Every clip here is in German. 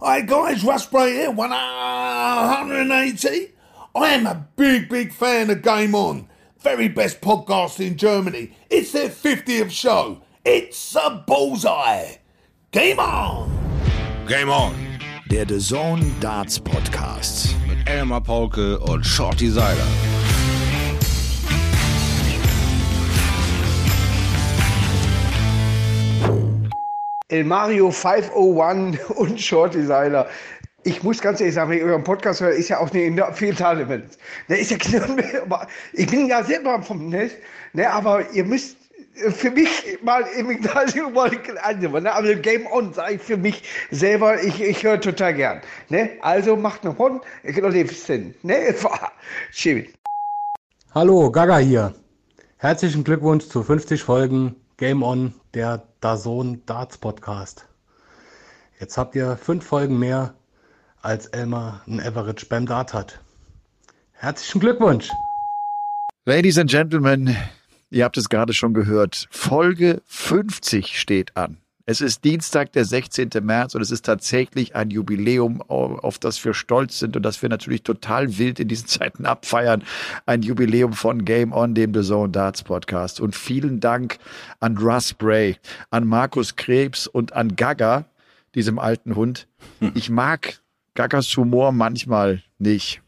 Hi guys, Russ Bray here, 180. I am a big, big fan of Game On. Very best podcast in Germany. It's their 50th show. It's a bullseye. Game On! Game On! Der The Zone Darts Podcast. Mit Elmar Paulke und Shorty Seiler. El Mario 501 und Short Designer. Ich muss ganz ehrlich sagen, wenn ich euren Podcast höre, ist ja auch eine Fehltale-Event. Ne, ist ja knapp, ich bin ja selber vom Netz, ne, aber ihr müsst für mich mal im Gymnasium mal. Ne? Also Game On sage ich für mich selber, ich, ich höre total gern. Ne? Also macht noch on, ich kann noch leben. Ne? Schön. Hallo, Gaga hier. Herzlichen Glückwunsch zu 50 Folgen Game On, der Dazon Darts Podcast. Jetzt habt ihr fünf Folgen mehr, als Elmar ein Average beim Dart hat. Herzlichen Glückwunsch! Ladies and Gentlemen, ihr habt es gerade schon gehört. Folge 50 steht an. Es ist Dienstag, der 16. März und es ist tatsächlich ein Jubiläum, auf das wir stolz sind und das wir natürlich total wild in diesen Zeiten abfeiern. Ein Jubiläum von Game On, dem The Zone Darts Podcast. Und vielen Dank an Russ Bray, an Markus Krebs und an Gaga, diesem alten Hund. Ich mag Gagas Humor manchmal nicht.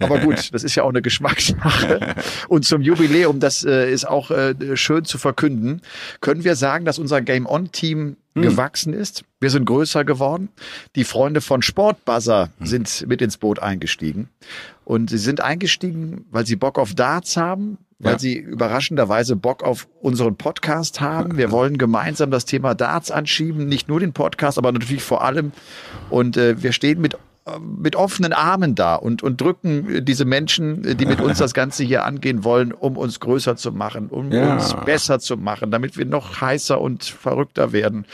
Aber gut, das ist ja auch eine Geschmackssache. Und zum Jubiläum, das äh, ist auch äh, schön zu verkünden, können wir sagen, dass unser Game On Team hm. gewachsen ist. Wir sind größer geworden. Die Freunde von Sportbuzzer hm. sind mit ins Boot eingestiegen. Und sie sind eingestiegen, weil sie Bock auf Darts haben, weil ja. sie überraschenderweise Bock auf unseren Podcast haben. Wir wollen gemeinsam das Thema Darts anschieben, nicht nur den Podcast, aber natürlich vor allem. Und äh, wir stehen mit mit offenen Armen da und, und drücken diese Menschen, die mit uns das Ganze hier angehen wollen, um uns größer zu machen, um ja. uns besser zu machen, damit wir noch heißer und verrückter werden.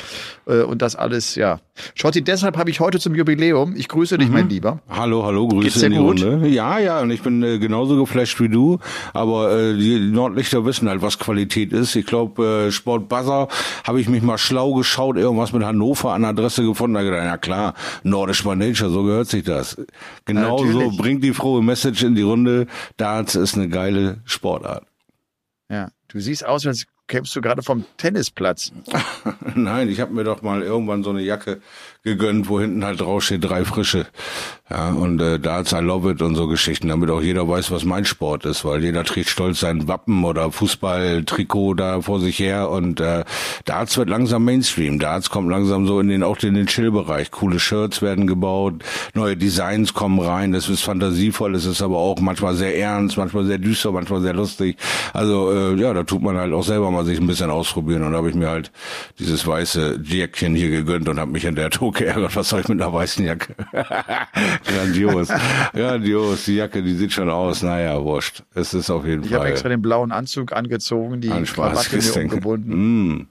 Äh, und das alles, ja. Schotti, deshalb habe ich heute zum Jubiläum, ich grüße dich, mhm. mein Lieber. Hallo, hallo, grüße in die gut? Runde. Ja, ja, und ich bin äh, genauso geflasht wie du, aber äh, die Nordlichter wissen halt, was Qualität ist. Ich glaube, äh, Sport Buzzer habe ich mich mal schlau geschaut, irgendwas mit Hannover an Adresse gefunden, da gedacht, ja klar, Nordisch by Nature, so gehört sich das. Genauso bringt die frohe Message in die Runde, Darts ist eine geile Sportart. Ja, du siehst aus, als kämst du gerade vom Tennisplatz. Nein, ich habe mir doch mal irgendwann so eine Jacke gegönnt, wo hinten halt draufsteht, drei frische. Ja, und äh, Darts, I love it und so Geschichten, damit auch jeder weiß, was mein Sport ist, weil jeder trägt stolz sein Wappen oder Fußballtrikot da vor sich her und äh, Darts wird langsam Mainstream. Darts kommt langsam so in den auch in den Chill-Bereich. Coole Shirts werden gebaut, neue Designs kommen rein, es ist fantasievoll, es ist aber auch manchmal sehr ernst, manchmal sehr düster, manchmal sehr lustig. Also äh, ja, da tut man halt auch selber mal sich ein bisschen ausprobieren und da habe ich mir halt dieses weiße Jäckchen hier gegönnt und habe mich in der Tog geärgert, was soll ich mit einer weißen Jacke? Grandios. Grandios. Die Jacke, die sieht schon aus. Naja, wurscht. Es ist auf jeden ich Fall. Ich habe extra den blauen Anzug angezogen, die Krawatte mir umgebunden. Mm.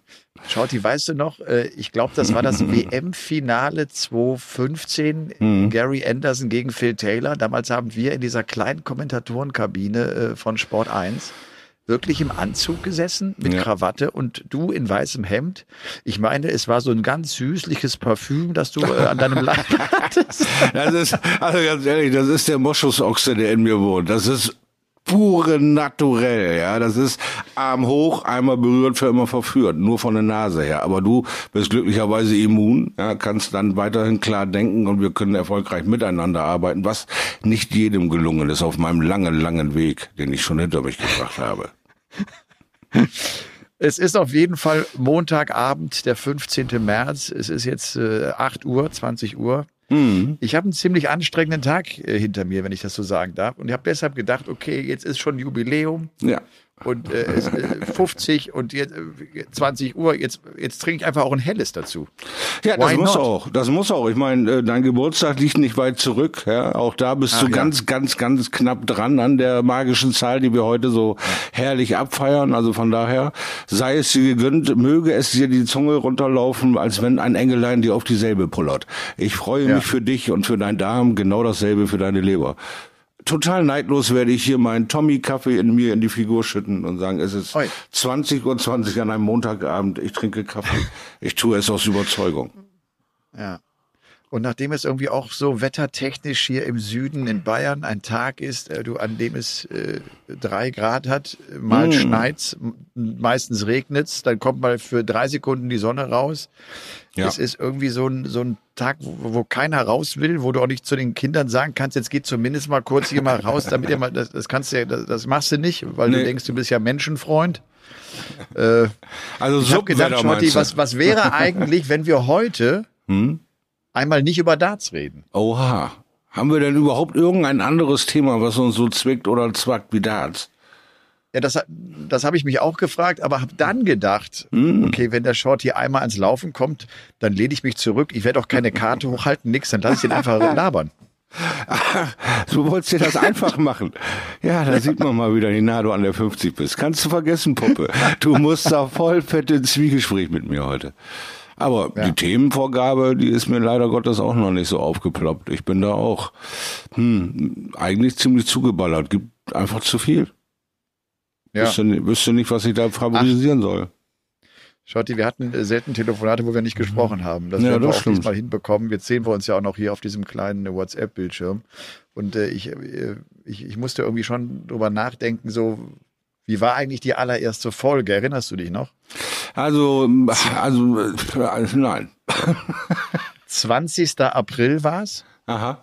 Schauti, weißt du noch, äh, ich glaube, das war das WM-Finale 2015, mhm. Gary Anderson gegen Phil Taylor. Damals haben wir in dieser kleinen Kommentatorenkabine äh, von Sport 1 wirklich im Anzug gesessen mit ja. Krawatte und du in weißem Hemd. Ich meine, es war so ein ganz süßliches Parfüm, das du äh, an deinem Leib hattest. Das ist, also ganz ehrlich, das ist der Moschusochse, der in mir wohnt. Das ist pure Naturell, ja. Das ist Arm hoch, einmal berührt, für immer verführt, nur von der Nase her. Aber du bist glücklicherweise immun, ja, kannst dann weiterhin klar denken und wir können erfolgreich miteinander arbeiten, was nicht jedem gelungen ist auf meinem langen, langen Weg, den ich schon hinter mich gebracht habe. Es ist auf jeden Fall Montagabend, der 15. März. Es ist jetzt äh, 8 Uhr, 20 Uhr. Mhm. Ich habe einen ziemlich anstrengenden Tag äh, hinter mir, wenn ich das so sagen darf. Und ich habe deshalb gedacht, okay, jetzt ist schon Jubiläum. Ja und äh, 50 äh, und jetzt, 20 äh, Uhr, jetzt, jetzt trinke ich einfach auch ein helles dazu. Ja, das Why muss not? auch. Das muss auch. Ich meine, äh, dein Geburtstag liegt nicht weit zurück. Ja? Auch da bist Ach, du ja. ganz, ganz, ganz knapp dran an der magischen Zahl, die wir heute so herrlich abfeiern. Also von daher sei es dir gegönnt, möge es dir die Zunge runterlaufen, als wenn ein Engelein dir auf dieselbe pullert. Ich freue ja. mich für dich und für deinen Darm, genau dasselbe für deine Leber total neidlos werde ich hier meinen Tommy-Kaffee in mir in die Figur schütten und sagen, es ist Oi. 20 Uhr 20 an einem Montagabend, ich trinke Kaffee. Ich tue es aus Überzeugung. Ja. Und nachdem es irgendwie auch so wettertechnisch hier im Süden in Bayern ein Tag ist, äh, du, an dem es äh, drei Grad hat, mal Mm. schneit's, m- meistens regnet's, dann kommt mal für drei Sekunden die Sonne raus. Ja. Es ist irgendwie so ein, so ein Tag, wo, wo keiner raus will, wo du auch nicht zu den Kindern sagen kannst, jetzt geht zumindest mal kurz hier mal raus, damit ihr mal, das, das kannst du ja, das, das machst du nicht, weil du Nee. denkst, du bist ja Menschenfreund. Äh, Also habe gedacht, Schotti, du? was, was wäre eigentlich, wenn wir heute Hm? Einmal nicht über Darts reden? Oha. Haben wir denn überhaupt irgendein anderes Thema, was uns so zwickt oder zwackt wie Darts? Ja, das, das habe ich mich auch gefragt, aber habe dann gedacht, Hm. okay, wenn der Short hier einmal ans Laufen kommt, dann lehne ich mich zurück. Ich werde auch keine Karte hochhalten, nix, dann lasse ich ihn einfach labern. Du wolltest dir das einfach machen. Ja, da sieht man mal wieder, wie nah du an der 50 bist. Kannst du vergessen, Puppe. Du musst da voll fett ins Zwiegespräch mit mir heute. Aber Ja. die Themenvorgabe, die ist mir leider Gottes auch noch nicht so aufgeploppt. Ich bin da auch hm, eigentlich ziemlich zugeballert. Gibt einfach zu viel. Ja. Wüsste, wüsste nicht, was ich da favorisieren soll. Schotti, wir hatten äh, selten Telefonate, wo wir nicht gesprochen haben. Das Ja, werden wir das auch stimmt. diesmal hinbekommen. Jetzt sehen wir uns ja auch noch hier auf diesem kleinen äh, WhatsApp-Bildschirm. Und äh, ich, äh, ich, ich musste irgendwie schon drüber nachdenken, so, wie war eigentlich die allererste Folge? Erinnerst du dich noch? Also, also, äh, nein. 20. April war's. Aha.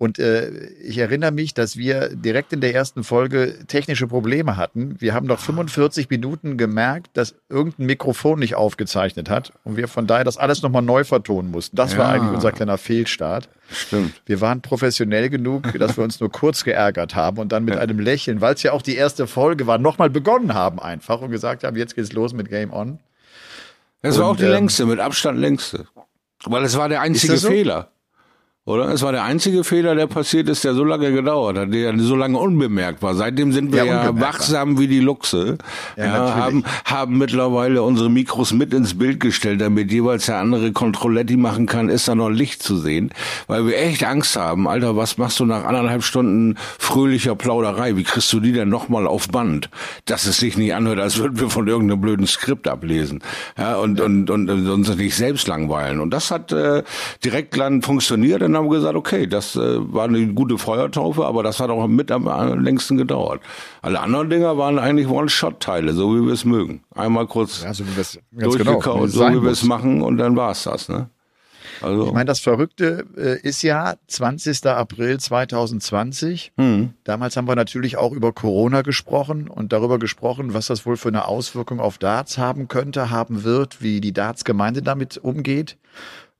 Und äh, ich erinnere mich, dass wir direkt in der ersten Folge technische Probleme hatten. Wir haben noch 45 Minuten gemerkt, dass irgendein Mikrofon nicht aufgezeichnet hat und wir von daher das alles nochmal neu vertonen mussten. Das war Ja. eigentlich unser kleiner Fehlstart. Stimmt. Wir waren professionell genug, dass wir uns nur kurz geärgert haben und dann mit einem Lächeln, weil es ja auch die erste Folge war, nochmal begonnen haben einfach und gesagt haben, jetzt geht's los mit Game On. Es war Und, auch die ähm, längste, mit Abstand längste. Weil es war der einzige das so? Fehler. Oder? Es war der einzige Fehler, der passiert ist, der so lange gedauert hat, der so lange unbemerkt war. Seitdem sind wir Ja, ja, wachsam wie die Luchse. Ja, Ja, haben, haben mittlerweile unsere Mikros mit ins Bild gestellt, damit jeweils der andere Controletti machen kann, ist da noch Licht zu sehen. Weil wir echt Angst haben, Alter, was machst du nach anderthalb Stunden fröhlicher Plauderei? Wie kriegst du die denn nochmal auf Band? Dass es sich nicht anhört, als würden wir von irgendeinem blöden Skript ablesen. Ja, und, und, und, und uns nicht selbst langweilen. Und das hat äh, direkt dann funktioniert. Dann haben gesagt, okay, das äh, war eine gute Feuertaufe, aber das hat auch mit am, am längsten gedauert. Alle anderen Dinger waren eigentlich One-Shot-Teile, so wie wir es mögen. Einmal kurz Ja, so wie wir es ganz durchgekaut, genau, wie es so wie wir es machen und dann war's das. Ne? Also, Ich meine, das Verrückte äh, ist ja 20. April 2020. hm, Damals haben wir natürlich auch über Corona gesprochen und darüber gesprochen, was das wohl für eine Auswirkung auf Darts haben könnte, haben wird, wie die Darts-Gemeinde damit umgeht.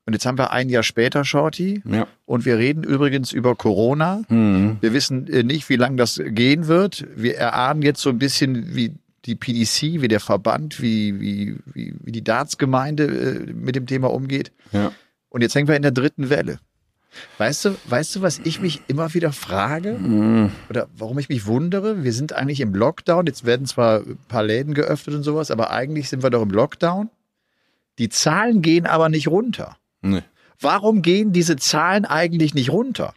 Und jetzt haben wir ein Jahr später, Shorty, ja. und wir reden übrigens über Corona. Hm. Wir wissen äh, nicht, wie lange das gehen wird. Wir erahnen jetzt so ein bisschen, wie die PDC, wie der Verband, wie, wie, wie, wie die Darts-Gemeinde äh, mit dem Thema umgeht. Ja. Und jetzt hängen wir in der dritten Welle. Weißt du, weißt du, was ich mich immer wieder frage? Hm. Oder warum ich mich wundere? Wir sind eigentlich im Lockdown. Jetzt werden zwar ein paar Läden geöffnet und sowas, aber eigentlich sind wir doch im Lockdown. Die Zahlen gehen aber nicht runter. Nee. Warum gehen diese Zahlen eigentlich nicht runter?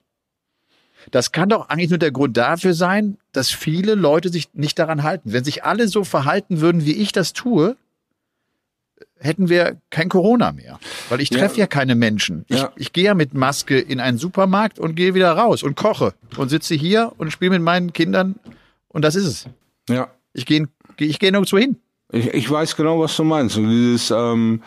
Das kann doch eigentlich nur der Grund dafür sein, dass viele Leute sich nicht daran halten. Wenn sich alle so verhalten würden, wie ich das tue, hätten wir kein Corona mehr. Weil ich Ja. treffe ja. keine Menschen. Ich, Ja. ich gehe ja mit Maske in einen Supermarkt und gehe wieder raus und koche und sitze hier und spiele mit meinen Kindern und das ist es. Ja. Ich gehe ich gehe nirgendwo hin. Ich, ich weiß genau, was du meinst. Und dieses ähm,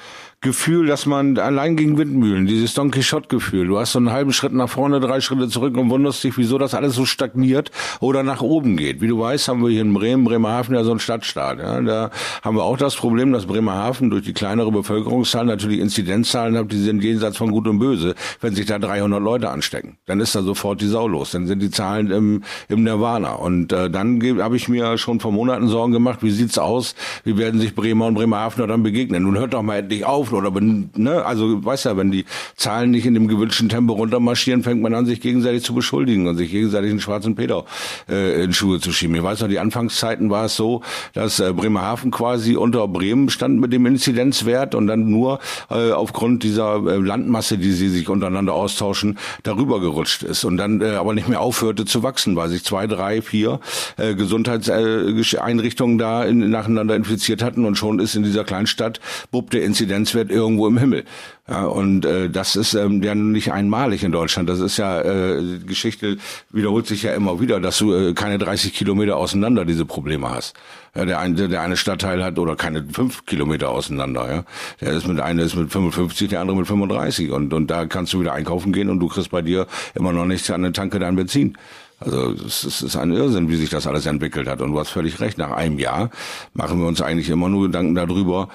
Gefühl, dass man allein gegen Windmühlen, dieses Don Quixote-Gefühl, du hast so einen halben Schritt nach vorne, drei Schritte zurück und wunderst dich, wieso das alles so stagniert oder nach oben geht. Wie du weißt, haben wir hier in Bremen, Bremerhaven ja so einen Stadtstaat. Ja. Da haben wir auch das Problem, dass Bremerhaven durch die kleinere Bevölkerungszahl natürlich Inzidenzzahlen hat, die sind jenseits von Gut und Böse. Wenn sich da 300 Leute anstecken, dann ist da sofort die Sau los. Dann sind die Zahlen im, im Nirvana. Und äh, dann habe ich mir schon vor Monaten Sorgen gemacht, wie sieht's aus, wie werden sich Bremer und Bremerhavener dann begegnen. Nun hört doch mal endlich auf, oder wenn, ne, also weißt ja, wenn die Zahlen nicht in dem gewünschten Tempo runtermarschieren, fängt man an, sich gegenseitig zu beschuldigen und sich gegenseitig einen schwarzen Peter äh, in Schuhe zu schieben. Ich weiß noch, die Anfangszeiten war es so, dass äh, Bremerhaven quasi unter Bremen stand mit dem Inzidenzwert und dann nur äh, aufgrund dieser äh, Landmasse, die sie sich untereinander austauschen, darüber gerutscht ist und dann äh, aber nicht mehr aufhörte zu wachsen, weil sich zwei, drei, vier äh, Gesundheitseinrichtungen da in, nacheinander infiziert hatten und schon ist in dieser Kleinstadt, bub der Inzidenzwert wird irgendwo im Himmel. Ja, und äh, das ist ähm, ja nicht einmalig in Deutschland. Das ist ja, äh, Geschichte wiederholt sich ja immer wieder, dass du äh, keine 30 Kilometer auseinander diese Probleme hast. Ja, der eine, der eine Stadtteil hat oder keine fünf Kilometer auseinander. Ja, der ist mit einer ist mit 55, der andere mit 35 und und da kannst du wieder einkaufen gehen und du kriegst bei dir immer noch nichts an der Tanke dein Benzin. Also es ist ein Irrsinn, wie sich das alles entwickelt hat. Und du hast völlig recht. Nach einem Jahr machen wir uns eigentlich immer nur Gedanken darüber,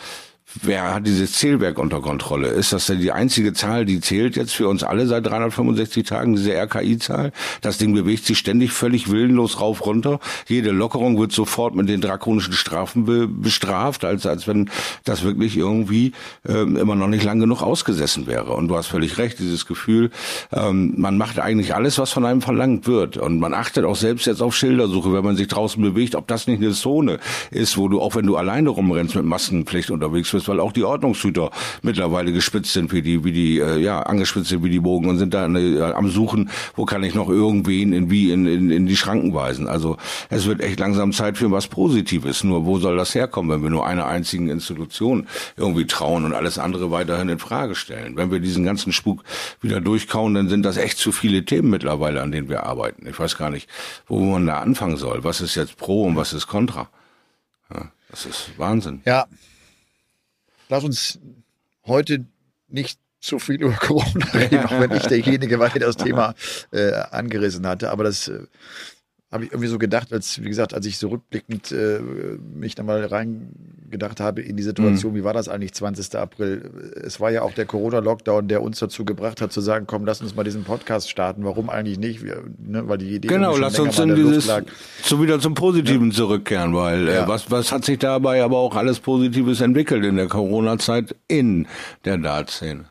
Wer hat dieses Zählwerk unter Kontrolle? Ist das denn die einzige Zahl, die zählt jetzt für uns alle seit 365 Tagen, diese RKI-Zahl? Das Ding bewegt sich ständig völlig willenlos rauf runter. Jede Lockerung wird sofort mit den drakonischen Strafen be bestraft, als, als wenn das wirklich irgendwie ähm, immer noch nicht lang genug ausgesessen wäre. Und du hast völlig recht, dieses Gefühl, ähm, man macht eigentlich alles, was von einem verlangt wird. Und man achtet auch selbst jetzt auf Schildersuche, wenn man sich draußen bewegt, ob das nicht eine Zone ist, wo du, auch wenn du alleine rumrennst mit Maskenpflicht unterwegs bist, ist, weil auch die Ordnungshüter mittlerweile gespitzt sind wie die, wie die, äh, ja, angespitzt sind wie die Bogen und sind da äh, am Suchen, wo kann ich noch irgendwen in, wie in, in, in die Schranken weisen. Also es wird echt langsam Zeit für was Positives. Nur wo soll das herkommen, wenn wir nur einer einzigen Institution irgendwie trauen und alles andere weiterhin in Frage stellen? Wenn wir diesen ganzen Spuk wieder durchkauen, dann sind das echt zu viele Themen mittlerweile, an denen wir arbeiten. Ich weiß gar nicht, wo man da anfangen soll. Was ist jetzt pro und was ist contra? Ja, das ist Wahnsinn. Ja, lass uns heute nicht zu viel über Corona reden, auch wenn ich derjenige war, der das Thema äh, angerissen hatte. Aber das äh, habe ich irgendwie so gedacht, als, wie gesagt, als ich so rückblickend äh, mich da mal reingedacht habe in die Situation, mhm. wie war das eigentlich 20. April? Es war ja auch der Corona-Lockdown, der uns dazu gebracht hat, zu sagen, komm, lass uns mal diesen Podcast starten. Warum eigentlich nicht? Wir, ne, weil die Idee Genau, lass uns in dieses, so wieder zum Positiven ja. zurückkehren, weil äh, ja. äh, was, was hat sich dabei aber auch alles Positives entwickelt in der Corona-Zeit in der Dartszene?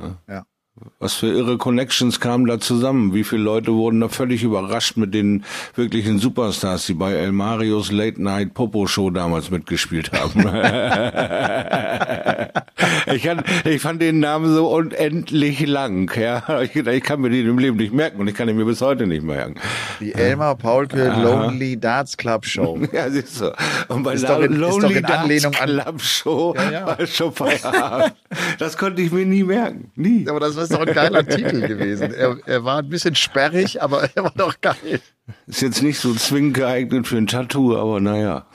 Ja. ja. Was für irre Connections kamen da zusammen? Wie viele Leute wurden da völlig überrascht mit den wirklichen Superstars, die bei El Marios Late Night Popo Show damals mitgespielt haben? ich, kann, ich fand den Namen so unendlich lang. Ja, ich, ich, kann mir den im Leben nicht merken und ich kann ihn mir bis heute nicht merken. Die Elmar Paulke Aha. Lonely Darts Club Show. ja, siehst du. Und bei ist, doch in, Lonely Darts Club Show ja, ja. war schon Feierabend. das konnte ich mir nie merken. Nie. Aber das war doch ein geiler Titel gewesen. Er, er war ein bisschen sperrig, aber er war doch geil. Ist jetzt nicht so zwingend geeignet für ein Tattoo, aber naja.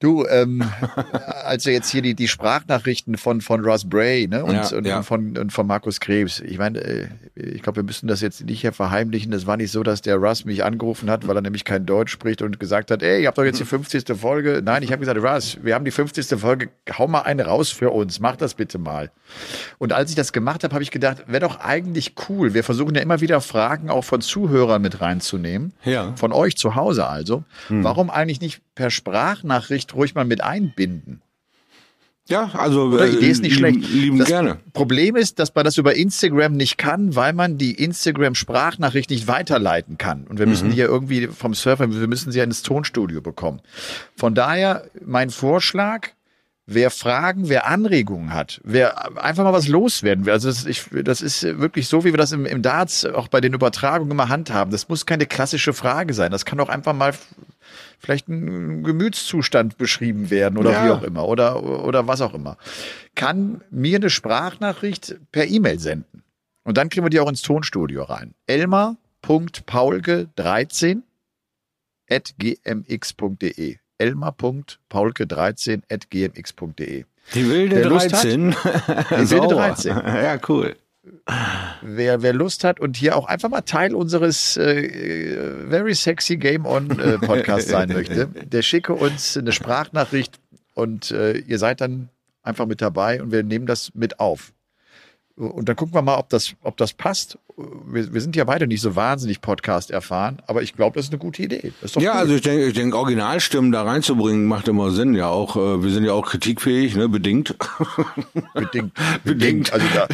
Du, ähm, also jetzt hier die, die Sprachnachrichten von, von Ross Bray ne, und, ja, und, ja. Von, und von Markus Krebs. Ich meine, äh, ich glaube, wir müssen das jetzt nicht hier verheimlichen. Es war nicht so, dass der Russ mich angerufen hat, weil er nämlich kein Deutsch spricht und gesagt hat, ey, ihr habt doch jetzt die 50. Folge. Nein, ich habe gesagt, Russ, wir haben die 50. Folge, hau mal eine raus für uns, mach das bitte mal. Und als ich das gemacht habe, habe ich gedacht, wäre doch eigentlich cool. Wir versuchen ja immer wieder Fragen auch von Zuhörern mit reinzunehmen. Ja. Von euch zu Hause also. Hm. Warum eigentlich nicht per Sprachnachricht ruhig mal mit einbinden. Ja, also Oder Idee ist nicht lieben, schlecht. Lieben das gerne. Problem ist, dass man das über Instagram nicht kann, weil man die Instagram-Sprachnachricht nicht weiterleiten kann. Und wir müssen mhm. die ja irgendwie vom Surfer, wir müssen sie ja ins Tonstudio bekommen. Von daher mein Vorschlag, wer Fragen, wer Anregungen hat, wer einfach mal was loswerden will. Also das, ich, das ist wirklich so, wie wir das im, im Darts auch bei den Übertragungen immer handhaben. Das muss keine klassische Frage sein. Das kann auch einfach mal vielleicht ein Gemütszustand beschrieben werden oder ja. wie auch immer oder, oder was auch immer. Kann mir eine Sprachnachricht per E-Mail senden. Und dann kriegen wir die auch ins Tonstudio rein. Elmar.paulke13 at gmx.de elmar.paulke13 at gmx.de. Die wilde 13. die wilde 13. Ja, cool. Wer, wer Lust hat und hier auch einfach mal Teil unseres äh, Very Sexy Game On äh, Podcast sein möchte, der schicke uns eine Sprachnachricht und äh, ihr seid dann einfach mit dabei und wir nehmen das mit auf. Und dann gucken wir mal, ob das, ob das passt. Wir, wir sind ja beide nicht so wahnsinnig Podcast erfahren, aber ich glaube, das ist eine gute Idee. ja, gut. also ich denke, ich denke, Originalstimmen da reinzubringen macht immer Sinn. Ja, auch äh, wir sind ja auch kritikfähig, ne, bedingt. Bedingt. bedingt. Also da,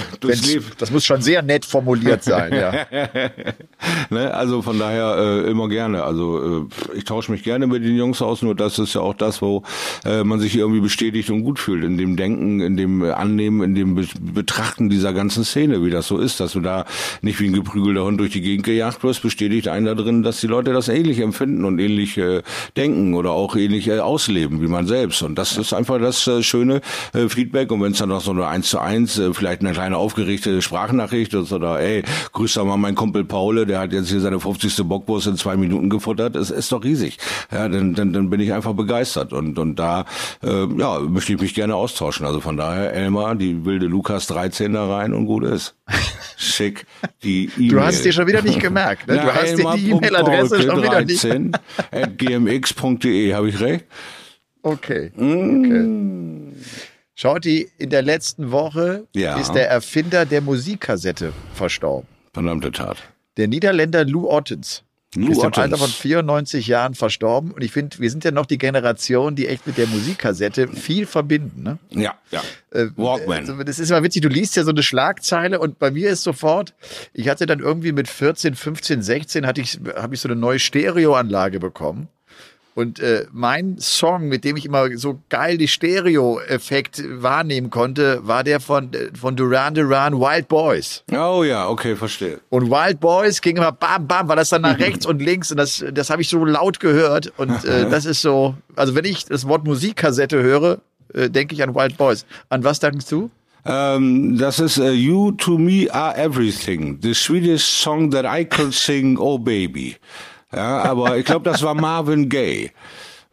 das muss schon sehr nett formuliert sein. Ja. ne, also von daher äh, immer gerne. Also äh, ich tausche mich gerne mit den Jungs aus. Nur das ist ja auch das, wo äh, man sich irgendwie bestätigt und gut fühlt in dem Denken, in dem Annehmen, in dem Be Betrachten dieser ganzen Szene, wie das so ist, dass du da nicht nicht wie ein geprügelter Hund durch die Gegend gejagt wirst, bestätigt einen da drin, dass die Leute das ähnlich empfinden und ähnlich äh, denken oder auch ähnlich äh, ausleben wie man selbst. Und das ist einfach das äh, schöne äh, Feedback. Und wenn es dann noch so eine eins zu eins, äh, vielleicht eine kleine aufgeregte Sprachnachricht ist oder ey, grüß doch mal meinen Kumpel Paul, der hat jetzt hier seine 50. Bockwurst in zwei Minuten gefuttert, ist, ist doch riesig. Ja, dann, dann, dann bin ich einfach begeistert. Und, und da äh, ja, möchte ich mich gerne austauschen. Also von daher, Elmar, die wilde Lukas 13 da rein und gut ist. Schick die E-Mail. Du hast dir schon wieder nicht gemerkt. Ne? Du hast dir die E-Mail-Adresse schon wieder nicht. 13 at gmx.de, habe ich recht? Okay. okay. Shorty, in der letzten Woche Ja. ist der Erfinder der Musikkassette verstorben. Verdammte Tat. Der Niederländer Lou Ottens. Ist im. Alter von 94 Jahren verstorben. Und ich finde, wir sind ja noch die Generation, die echt mit der Musikkassette viel verbinden. Ne? Ja, ja. Äh, Walkman. Also das ist immer witzig, du liest ja so eine Schlagzeile und bei mir ist sofort, ich hatte dann irgendwie mit 14, 15, 16 hatte ich, habe ich so eine neue Stereoanlage bekommen. Und äh, mein Song, mit dem ich immer so geil die Stereo-Effekt wahrnehmen konnte, war der von, äh, von Duran Duran Wild Boys. Oh ja, okay, verstehe. Und Wild Boys ging immer bam, bam, war das dann nach rechts und links und das, das habe ich so laut gehört. Und äh, das ist so, also wenn ich das Wort Musikkassette höre, äh, denke ich an Wild Boys. An was denkst du? Ähm, das ist äh, You to Me Are Everything, the Swedish song that I could sing, Oh Baby. Ja, aber ich glaube, das war Marvin Gaye.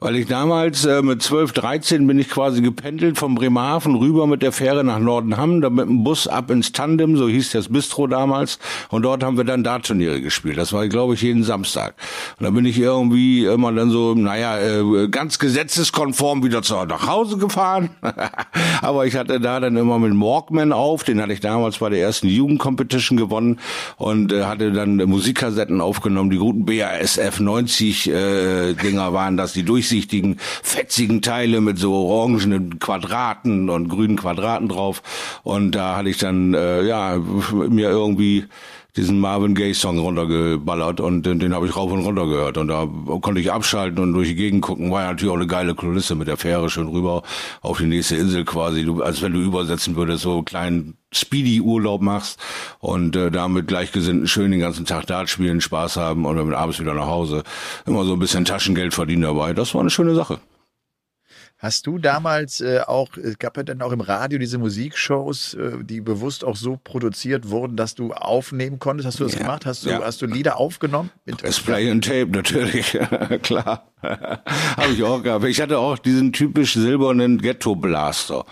Weil ich damals äh, mit 12, 13 bin ich quasi gependelt vom Bremerhaven rüber mit der Fähre nach Nordenham, dann mit dem Bus ab ins Tandem, so hieß das Bistro damals. Und dort haben wir dann Dartturniere gespielt. Das war, glaube ich, jeden Samstag. Und da bin ich irgendwie immer dann so, naja, äh, ganz gesetzeskonform wieder zu, nach Hause gefahren. Aber ich hatte da dann immer mit Walkman auf, den hatte ich damals bei der ersten Jugendcompetition gewonnen und äh, hatte dann Musikkassetten aufgenommen, die guten BASF 90 äh, Dinger waren das, die durchsichtigen, fetzigen Teile mit so orangenen Quadraten und grünen Quadraten drauf. Und da hatte ich dann äh, ja mir irgendwie diesen Marvin Gaye Song runtergeballert und den, den habe ich rauf und runter gehört und da konnte ich abschalten und durch die Gegend gucken. War ja natürlich auch eine geile Kulisse mit der Fähre schön rüber auf die nächste Insel quasi, du, als wenn du übersetzen würdest, so einen kleinen Speedy-Urlaub machst und äh, damit Gleichgesinnten schön den ganzen Tag Dart spielen, Spaß haben und dann abends wieder nach Hause. Immer so ein bisschen Taschengeld verdienen dabei. Das war eine schöne Sache. Hast du damals äh, auch, es gab ja dann auch im Radio diese Musikshows, äh, die bewusst auch so produziert wurden, dass du aufnehmen konntest? Hast du das Ja. gemacht? Hast du, Ja. hast du Lieder aufgenommen? Das Play and Tape natürlich, klar. Habe ich auch gehabt. Ich hatte auch diesen typisch silbernen Ghetto Blaster.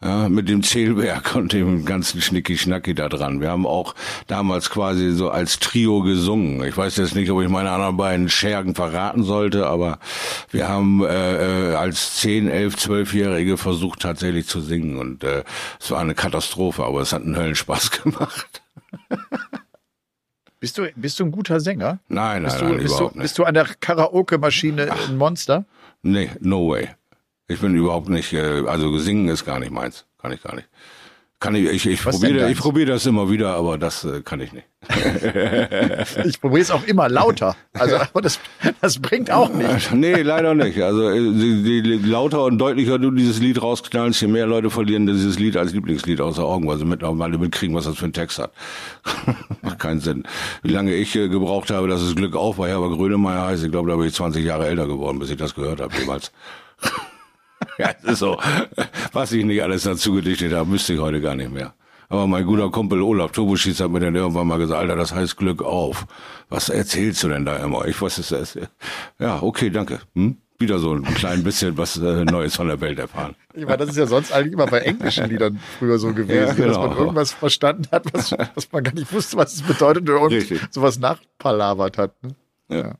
Ja, mit dem Zählwerk und dem ganzen Schnicki-Schnacki da dran. Wir haben auch damals quasi so als Trio gesungen. Ich weiß jetzt nicht, ob ich meine anderen beiden Schergen verraten sollte, aber wir haben äh, äh, als 10, 11, 12-Jährige versucht tatsächlich zu singen und äh, es war eine Katastrophe, aber es hat einen Höllenspaß gemacht. Bist du, bist du ein guter Sänger? Nein, nein, Bist du, nein, bist du, überhaupt nicht. bist du an der Karaoke-Maschine ein Monster? Nee, no way. Ich bin überhaupt nicht, äh, also singen ist gar nicht meins. Kann ich gar nicht. Kann ich, ich, ich probiere, ich deins? probiere das immer wieder, aber das äh, kann ich nicht. Ich probiere es auch immer lauter. Also, aber das, das bringt auch nicht. nee, leider nicht. Also äh, die, die, lauter und deutlicher du dieses Lied rausknallst, je mehr Leute verlieren dieses Lied als Lieblingslied außer Augen, weil sie mittlerweile mitkriegen, was das für ein Text hat. Macht keinen Sinn. Wie lange ich äh, gebraucht habe, dass es Glück auf war, aber Grönemeyer heißt, ich glaube, da bin ich 20 Jahre älter geworden, bis ich das gehört habe jemals. Ja, ist so. Was ich nicht alles dazu gedichtet habe, müsste ich heute gar nicht mehr. Aber mein guter Kumpel Olaf Turboschieß hat mir dann irgendwann mal gesagt, Alter, das heißt Glück auf. Was erzählst du denn da immer? Ich weiß es ist. Ja, okay, danke. Hm? Wieder so ein klein bisschen was äh, Neues von der Welt erfahren. Ich meine, das ist ja sonst eigentlich immer bei englischen Liedern früher so gewesen, Ja, genau. dass man irgendwas verstanden hat, was, was man gar nicht wusste, was es bedeutet und Richtig. sowas nachpalavert hat. Ne? Ja.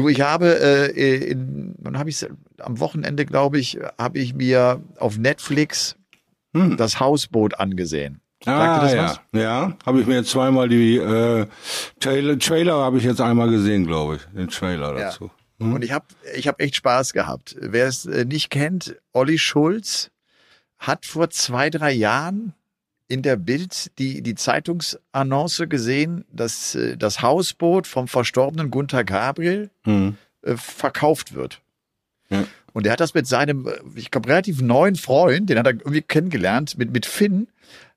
Du, ich habe äh, in, wann habe ich am Wochenende, glaube ich, habe ich mir auf Netflix Hm. das Hausboot angesehen. Ah, ja. was? Ja, habe ich mir jetzt zweimal die äh, Trailer, Trailer habe ich jetzt einmal gesehen, glaube ich. Den Trailer Ja. dazu. Und ich habe ich hab echt Spaß gehabt. Wer es äh, nicht kennt, Olli Schulz hat vor zwei, drei Jahren in der Bild die, die Zeitungsannonce gesehen, dass äh, das Hausboot vom verstorbenen Gunther Gabriel Hm. äh, verkauft wird. Ja. Und er hat das mit seinem, äh, ich glaube, relativ neuen Freund, den hat er irgendwie kennengelernt, mit, mit Finn,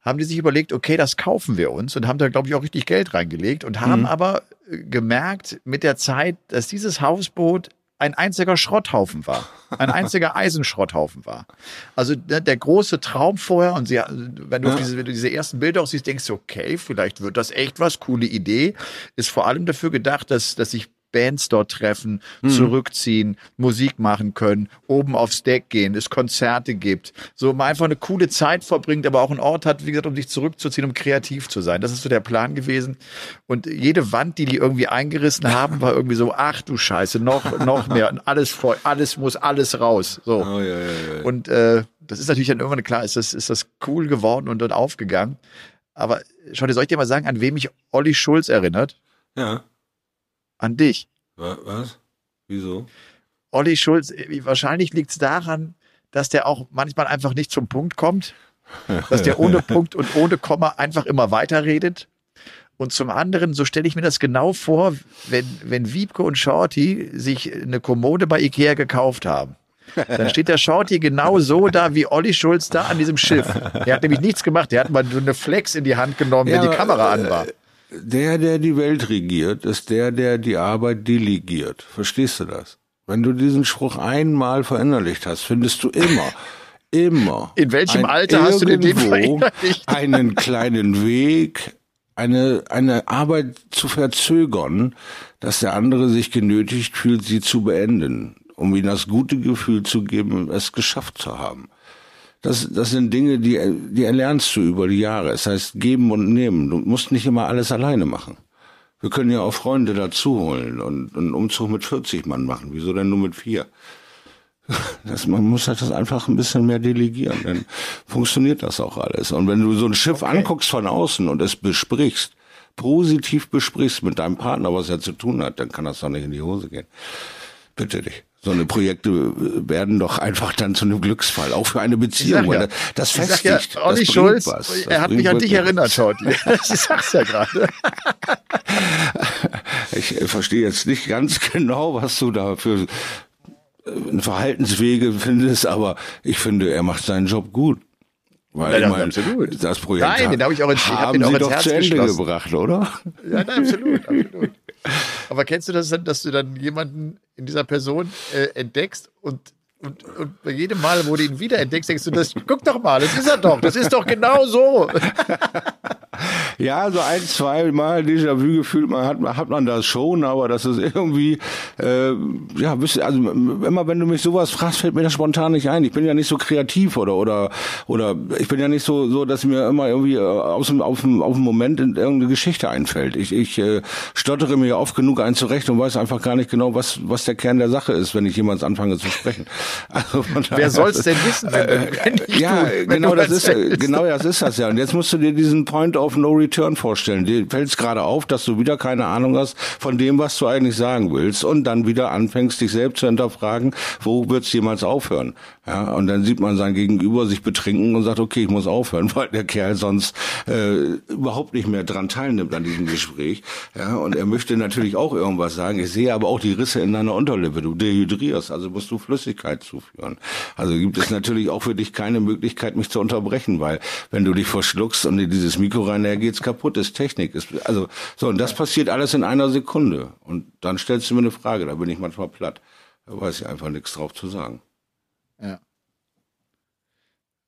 haben die sich überlegt, okay, das kaufen wir uns und haben da, glaube ich, auch richtig Geld reingelegt und haben aber äh, gemerkt mit der Zeit, dass dieses Hausboot ein einziger Schrotthaufen war. Ein einziger Eisenschrotthaufen war. Also ne, der große Traum vorher, und sie, wenn du, diese, wenn du diese ersten Bilder auch siehst, denkst du, okay, vielleicht wird das echt was, coole Idee. Ist vor allem dafür gedacht, dass, dass sich Bands dort treffen, Mhm. zurückziehen, Musik machen können, oben aufs Deck gehen, es Konzerte gibt, so man einfach eine coole Zeit verbringt, aber auch einen Ort hat, wie gesagt, um sich zurückzuziehen, um kreativ zu sein. Das ist so der Plan gewesen. Und jede Wand, die die irgendwie eingerissen haben, war irgendwie so, ach du Scheiße, noch, noch mehr, und alles voll, alles muss alles raus. So. Oh, ja, ja, ja. Und äh, das ist natürlich dann irgendwann klar, ist das, ist das cool geworden und dann aufgegangen. Aber schau dir, soll ich dir mal sagen, an wem mich Olli Schulz erinnert? ja. An dich. Wa- Was? Wieso? Olli Schulz, äh, wahrscheinlich liegt es daran, dass der auch manchmal einfach nicht zum Punkt kommt, dass der ohne Punkt und ohne Komma einfach immer weiterredet. Und zum anderen, so stelle ich mir das genau vor, wenn, wenn Wiebke und Shorty sich eine Kommode bei Ikea gekauft haben. Dann steht der Shorty genau so da wie Olli Schulz da an diesem Schiff. Der hat nämlich nichts gemacht. Der hat mal nur eine Flex in die Hand genommen, wenn Ja, die Kamera an war. Der, der die Welt regiert, ist der, der die Arbeit delegiert. Verstehst du das? Wenn du diesen Spruch einmal verinnerlicht hast, findest du immer, immer. In welchem ein Alter hast du denn den verinnerlicht? einen kleinen Weg, eine, eine Arbeit zu verzögern, dass der andere sich genötigt fühlt, sie zu beenden, um ihm das gute Gefühl zu geben, es geschafft zu haben. Das, das sind Dinge, die, die erlernst du über die Jahre. Es heißt geben und nehmen. Du musst nicht immer alles alleine machen. Wir können ja auch Freunde dazu holen und einen Umzug mit 40 Mann machen. Wieso denn nur mit vier? Das, man muss halt das einfach ein bisschen mehr delegieren, dann funktioniert das auch alles. Und wenn du so ein Schiff anguckst von außen und es besprichst, positiv besprichst mit deinem Partner, was er zu tun hat, dann kann das doch nicht in die Hose gehen. Bitte dich. So eine Projekte äh, werden doch einfach dann zu einem Glücksfall, auch für eine Beziehung. ja, weil das, das sag ja, festigt. Olli Schulz, was. Er hat mich an dich erinnert. Shorty. Ich sag's ja gerade. Ich äh, verstehe jetzt nicht ganz genau, was du da für äh, Verhaltenswege findest, aber ich finde, er macht seinen Job gut. Weil Ja, ich meine, absolut. das Projekt Nein, den hab ich auch ins- hab haben den auch sie ins doch Herz zu Ende gebracht, oder? Ja, nein, absolut, absolut. Aber kennst du das dann, dass du dann jemanden in dieser Person äh, entdeckst und, und, und bei jedem Mal, wo du ihn wieder entdeckst, denkst du, das, guck doch mal, das ist er doch, das ist doch genau so. Ja, so ein, zwei Mal Déjà-vu gefühlt, man hat, hat man das schon, aber das ist irgendwie, äh, ja, ihr, also immer wenn du mich sowas fragst, fällt mir das spontan nicht ein. Ich bin ja nicht so kreativ oder oder oder ich bin ja nicht so so, dass mir immer irgendwie äh, aus dem auf dem auf dem Moment in irgendeine Geschichte einfällt. Ich ich äh, stottere mir oft genug ein zurecht und weiß einfach gar nicht genau, was was der Kern der Sache ist, wenn ich jemals anfange zu sprechen. Also Wer soll's denn wissen, wenn, du- wenn ja, du, wenn genau, das ist, genau das ist das ja. Und jetzt musst du dir diesen Point of No Return vorstellen. Dir fällt es gerade auf, dass du wieder keine Ahnung hast von dem, was du eigentlich sagen willst und dann wieder anfängst, dich selbst zu hinterfragen, wo wird's jemals aufhören? Ja, und dann sieht man sein Gegenüber sich betrinken und sagt, okay, ich muss aufhören, weil der Kerl sonst äh, überhaupt nicht mehr dran teilnimmt an diesem Gespräch. Ja, und er möchte natürlich auch irgendwas sagen. Ich sehe aber auch die Risse in deiner Unterlippe. Du dehydrierst, also musst du Flüssigkeit zuführen. Also gibt es natürlich auch für dich keine Möglichkeit, mich zu unterbrechen, weil wenn du dich verschluckst und in dieses Mikro rein, geht's kaputt, ist Technik. Ist, also so, und das passiert alles in einer Sekunde. Und dann stellst du mir eine Frage, da bin ich manchmal platt. Da weiß ich einfach nichts drauf zu sagen. Ja.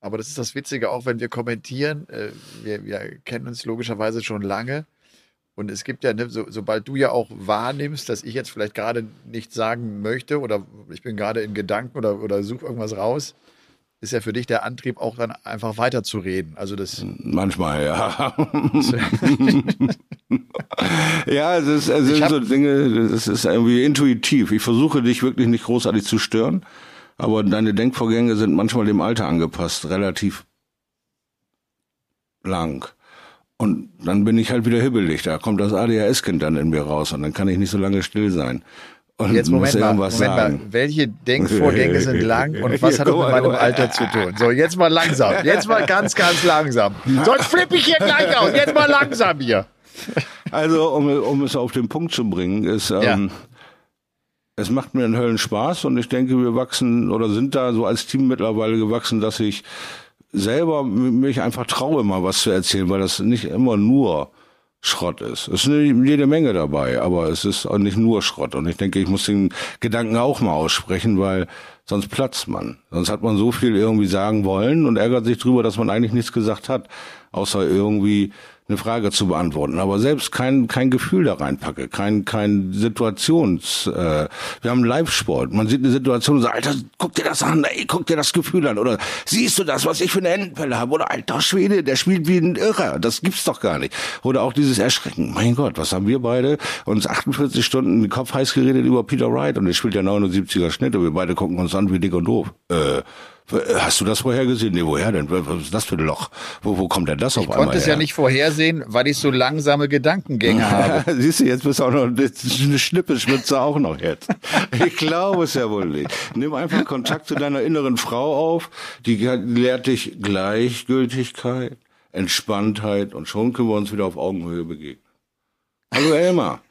Aber das ist das Witzige, auch wenn wir kommentieren, äh, wir, wir kennen uns logischerweise schon lange. Und es gibt ja, ne, so, sobald du ja auch wahrnimmst, dass ich jetzt vielleicht gerade nichts sagen möchte oder ich bin gerade in Gedanken oder, oder suche irgendwas raus, ist ja für dich der Antrieb auch dann einfach weiterzureden. Also das, Manchmal, ja. ja, es, ist, es sind hab- so Dinge, das ist irgendwie intuitiv. Ich versuche dich wirklich nicht großartig zu stören, aber deine Denkvorgänge sind manchmal dem Alter angepasst, relativ lang. Und dann bin ich halt wieder hibbelig. Da kommt das ADHS-Kind dann in mir raus und dann kann ich nicht so lange still sein. Und jetzt muss Moment mal, irgendwas Moment sagen. mal, welche Denkvorgänge sind lang und was hat das mit meinem. Alter zu tun? So, jetzt mal langsam, jetzt mal ganz, ganz langsam. Sonst flippe ich hier gleich aus, jetzt mal langsam hier. Also, um, um es auf den Punkt zu bringen, ist, ähm, Ja. es macht mir einen Höllen Spaß und ich denke, wir wachsen oder sind da so als Team mittlerweile gewachsen, dass ich selber mich einfach traue, mal was zu erzählen, weil das nicht immer nur Schrott ist. Es ist jede Menge dabei, aber es ist auch nicht nur Schrott. Und ich denke, ich muss den Gedanken auch mal aussprechen, weil sonst platzt man. Sonst hat man so viel irgendwie sagen wollen und ärgert sich drüber, dass man eigentlich nichts gesagt hat, außer irgendwie eine Frage zu beantworten, aber selbst kein kein Gefühl da reinpacke, kein kein Situations. Äh, wir haben Live-Sport. Man sieht eine Situation und sagt, Alter, guck dir das an, ey, guck dir das Gefühl an, oder siehst du das, was ich für eine Endenpelle habe, oder alter Schwede, der spielt wie ein Irrer, das gibt's doch gar nicht. Oder auch dieses Erschrecken. Mein Gott, was haben wir beide uns 48 Stunden den Kopf heiß geredet über Peter Wright und er spielt ja 79er Schnitt und wir beide gucken uns an wie dick und doof. Äh, Hast du das vorhergesehen? Nee, woher denn? Was ist das für ein Loch? Wo, wo kommt denn das ich auf einmal Ich konnte es her? ja nicht vorhersehen, weil ich so langsame Gedankengänge habe. Siehst du, jetzt bist du auch noch eine Schnippeschwitze auch noch jetzt. Ich glaube es ja wohl nicht. Nimm einfach Kontakt zu deiner inneren Frau auf. Die lehrt dich Gleichgültigkeit, Entspanntheit und schon können wir uns wieder auf Augenhöhe begegnen. Hallo Elmar.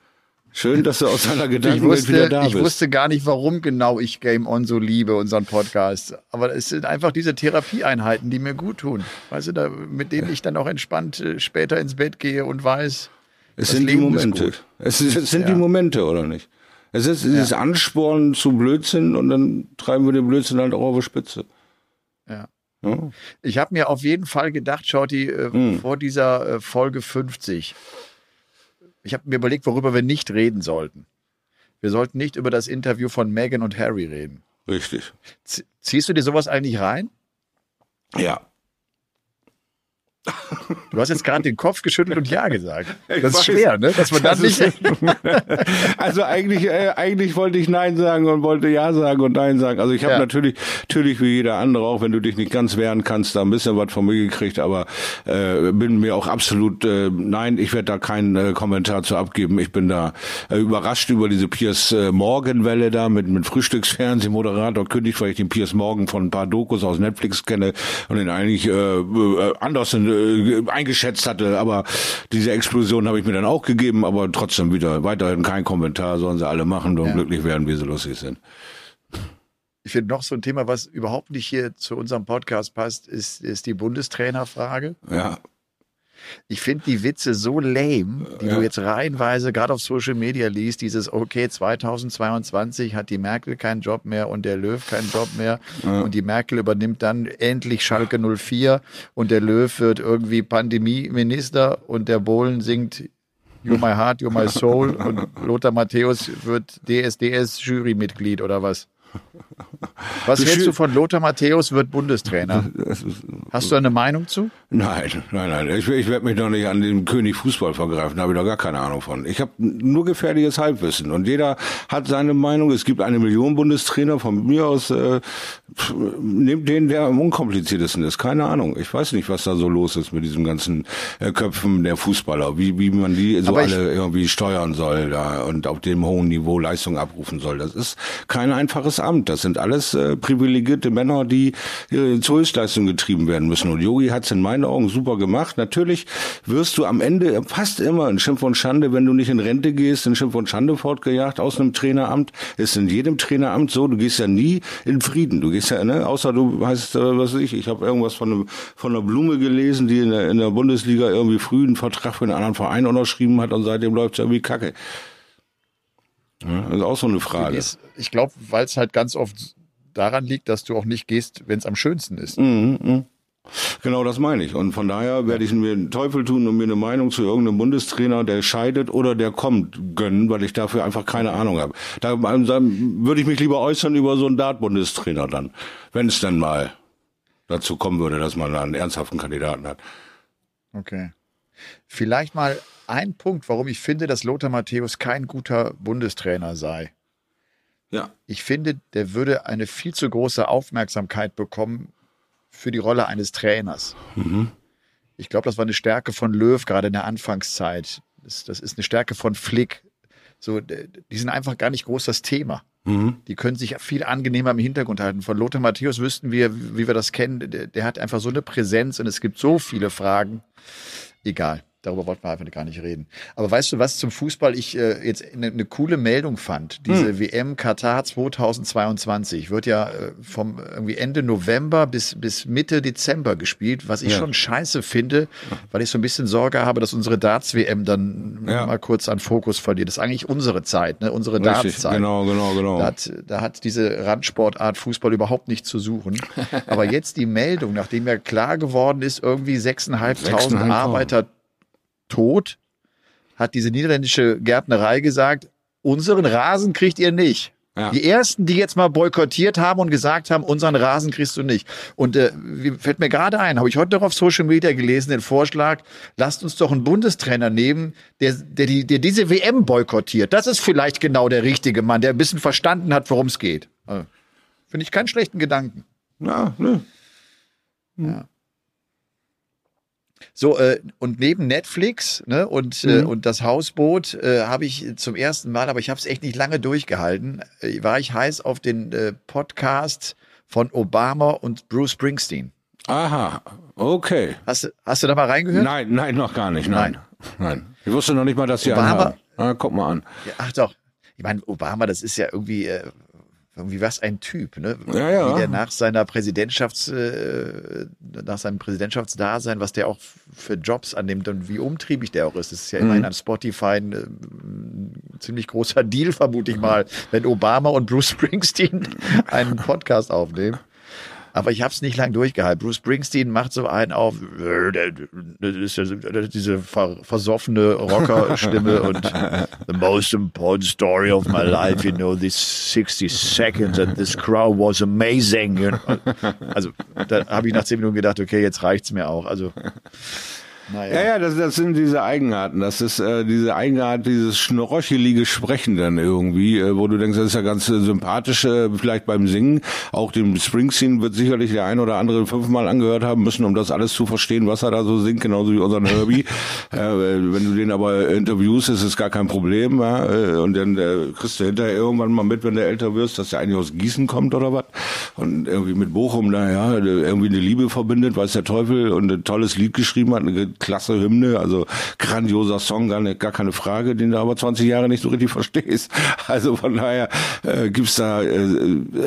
Schön, dass du aus deiner Ich Gedankenwelt wieder da ich bist. wusste gar nicht, warum genau ich Game On so liebe, unseren Podcast. Aber es sind einfach diese Therapieeinheiten, die mir gut tun. Weißt du, da, mit denen ich dann auch entspannt äh, später ins Bett gehe und weiß, Es sind die Leben ist Momente. Es, es sind Ja. die Momente, oder nicht? Es ist dieses Anspornen zu Blödsinn und dann treiben wir den Blödsinn halt auch auf die Spitze. Ja. Ja. Ich habe mir auf jeden Fall gedacht, Shorty, äh, Hm. vor dieser äh, Folge 50, ich habe mir überlegt, worüber wir nicht reden sollten. Wir sollten nicht über das Interview von Meghan und Harry reden. Richtig. Z ziehst du dir sowas eigentlich rein? Ja. Du hast jetzt gerade den Kopf geschüttelt und Ja gesagt. Ich Das ist weiß. schwer, ne? Dass man Das nicht. also eigentlich, äh, eigentlich wollte ich Nein sagen und wollte Ja sagen und Nein sagen. Also ich habe Ja. natürlich, natürlich wie jeder andere, auch wenn du dich nicht ganz wehren kannst, da ein bisschen was von mir gekriegt, aber äh, bin mir auch absolut, äh, nein, ich werde da keinen äh, Kommentar zu abgeben. Ich bin da äh, überrascht über diese Piers äh, Morgenwelle da mit, mit Frühstücksfernsehmoderator kündigt, weil ich den Piers Morgan von ein paar Dokus aus Netflix kenne und ihn eigentlich äh, äh, anders äh, eingeschätzt hatte. Aber diese Explosion habe ich mir dann auch gegeben, aber trotzdem wieder weiterhin kein Kommentar, sollen sie alle machen und Ja. glücklich werden, wie sie lustig sind. Ich finde noch so ein Thema, was überhaupt nicht hier zu unserem Podcast passt, ist, ist die Bundestrainerfrage. Ja, Ich finde die Witze so lame, die Ja. du jetzt reihenweise gerade auf Social Media liest, dieses okay, 2022 hat die Merkel keinen Job mehr und der Löw keinen Job mehr und die Merkel übernimmt dann endlich Schalke 04 und der Löw wird irgendwie Pandemieminister und der Bohlen singt You're my heart, you're my soul und Lothar Matthäus wird DSDS-Jurymitglied oder was? Was Du hältst du von Lothar Matthäus wird Bundestrainer? Hast du eine Meinung zu? Nein, nein, nein. Ich, ich werde mich doch nicht an dem König Fußball vergreifen. Da habe ich doch gar keine Ahnung von. Ich habe nur gefährliches Halbwissen. Und jeder hat seine Meinung. Es gibt eine Million Bundestrainer. Von mir aus äh, nehmt den, der am unkompliziertesten ist. Keine Ahnung. Ich weiß nicht, was da so los ist mit diesen ganzen äh, Köpfen der Fußballer. Wie, wie man die so Aber alle irgendwie steuern soll da und auf dem hohen Niveau Leistung abrufen soll. Das ist kein einfaches Amt. Das sind alles äh, privilegierte Männer, die äh, zur Höchstleistung getrieben werden müssen. Und Yogi hat es in meinen Augen super gemacht. Natürlich wirst du am Ende fast immer in Schimpf und Schande, wenn du nicht in Rente gehst, in Schimpf und Schande fortgejagt aus einem Traineramt. Ist in jedem Traineramt so. Du gehst ja nie in Frieden. Du gehst ja, ne, außer du heißt, äh, was weiß ich, ich habe irgendwas von, einem, von einer Blume gelesen, die in der, in der Bundesliga irgendwie früh einen Vertrag für einen anderen Verein unterschrieben hat und seitdem läuft es irgendwie kacke. Ja, das ist auch so eine Frage. Ich glaube, weil es halt ganz oft daran liegt, dass du auch nicht gehst, wenn es am schönsten ist. Mhm, mhm. Genau das meine ich. Und von daher werde ich mir den Teufel tun und mir eine Meinung zu irgendeinem Bundestrainer, der scheidet oder der kommt, gönnen, weil ich dafür einfach keine Ahnung habe. Da, da würde ich mich lieber äußern über so einen Dart-Bundestrainer dann, wenn es dann mal dazu kommen würde, dass man da einen ernsthaften Kandidaten hat. Okay. Vielleicht mal ein Punkt, warum ich finde, dass Lothar Matthäus kein guter Bundestrainer sei. Ja. Ich finde, der würde eine viel zu große Aufmerksamkeit bekommen für die Rolle eines Trainers. Ich glaube, das war eine Stärke von Löw gerade in der Anfangszeit. Das, das ist eine Stärke von Flick. So, die sind einfach gar nicht groß das Thema. Die können sich viel angenehmer im Hintergrund halten. Von Lothar Matthäus wüssten wir, wie wir das kennen. Der, der hat einfach so eine Präsenz und es gibt so viele Fragen. Egal. Darüber wollten wir einfach gar nicht reden. Aber weißt du, was zum Fußball ich äh, jetzt eine ne coole Meldung fand? Diese Hm. WM Katar 2022 wird ja äh, vom irgendwie Ende November bis, bis Mitte Dezember gespielt, was ich Ja. schon scheiße finde, weil ich so ein bisschen Sorge habe, dass unsere Darts-WM dann Ja. mal kurz an Fokus verliert. Das ist eigentlich unsere Zeit, ne? unsere Darts-Zeit. genau, genau, genau. Da hat, da hat diese Randsportart Fußball überhaupt nicht zu suchen. Aber jetzt die Meldung, nachdem ja klar geworden ist, irgendwie 6.500 6.500. Arbeiter tot, hat diese niederländische Gärtnerei gesagt, unseren Rasen kriegt ihr nicht. Ja. Die ersten, die jetzt mal boykottiert haben und gesagt haben, unseren Rasen kriegst du nicht. Und äh, wie- fällt mir gerade ein, habe ich heute noch auf Social Media gelesen, den Vorschlag, lasst uns doch einen Bundestrainer nehmen, der, der, die, der diese WM boykottiert. Das ist vielleicht genau der richtige Mann, der ein bisschen verstanden hat, worum es geht. Äh, Finde ich keinen schlechten Gedanken. Ja, ne? So, äh, und neben Netflix ne, und, äh, Mhm. und das Hausboot äh, habe ich zum ersten Mal, aber ich habe es echt nicht lange durchgehalten, äh, war ich heiß auf den äh, Podcast von Obama und Bruce Springsteen. Aha, okay. Hast, du- hast du da mal reingehört? Nein, nein, noch gar nicht, nein. Nein. Ich wusste noch nicht mal, dass sie einen Obama- haben. Ah, guck mal an. Ja, ach doch. Ich meine, Obama, das ist ja irgendwie, äh, irgendwie was ein Typ, ne? Ja, ja. Wie der nach seiner Präsidentschafts, äh, nach seinem Präsidentschaftsdasein, was der auch für Jobs annimmt und wie umtriebig der auch ist. Das ist ja Mhm. immerhin an Spotify ein, äh, ein ziemlich großer Deal, vermute ich mal, wenn Obama und Bruce Springsteen einen Podcast aufnehmen. Aber ich habe es nicht lang durchgehalten. Bruce Springsteen macht so einen auf, äh, diese ver versoffene Rockerstimme und the most important story of my life, you know, these 60 seconds and this crowd was amazing. Also da habe ich nach zehn Minuten gedacht, okay, jetzt reicht's mir auch. Also naja. Ja, ja, das, das sind diese Eigenarten. Das ist äh, diese Eigenart, dieses schnörchelige Sprechen dann irgendwie, äh, wo du denkst, das ist ja ganz äh, sympathisch, äh, vielleicht beim Singen. Auch dem Springsteen wird sicherlich der ein oder andere fünfmal angehört haben müssen, um das alles zu verstehen, was er da so singt, genauso wie unseren Herbie. äh, wenn du den aber interviewst, ist es gar kein Problem. Ja? äh, Und dann äh, kriegst du hinterher irgendwann mal mit, wenn du älter wirst, dass der eigentlich aus Gießen kommt oder was. Und irgendwie mit Bochum, naja, irgendwie eine Liebe verbindet, weiß der Teufel, und ein tolles Lied geschrieben hat, eine klasse Hymne, also grandioser Song, gar, nicht, gar keine Frage, den du aber 20 Jahre nicht so richtig verstehst. Also von daher äh, gibt's da äh,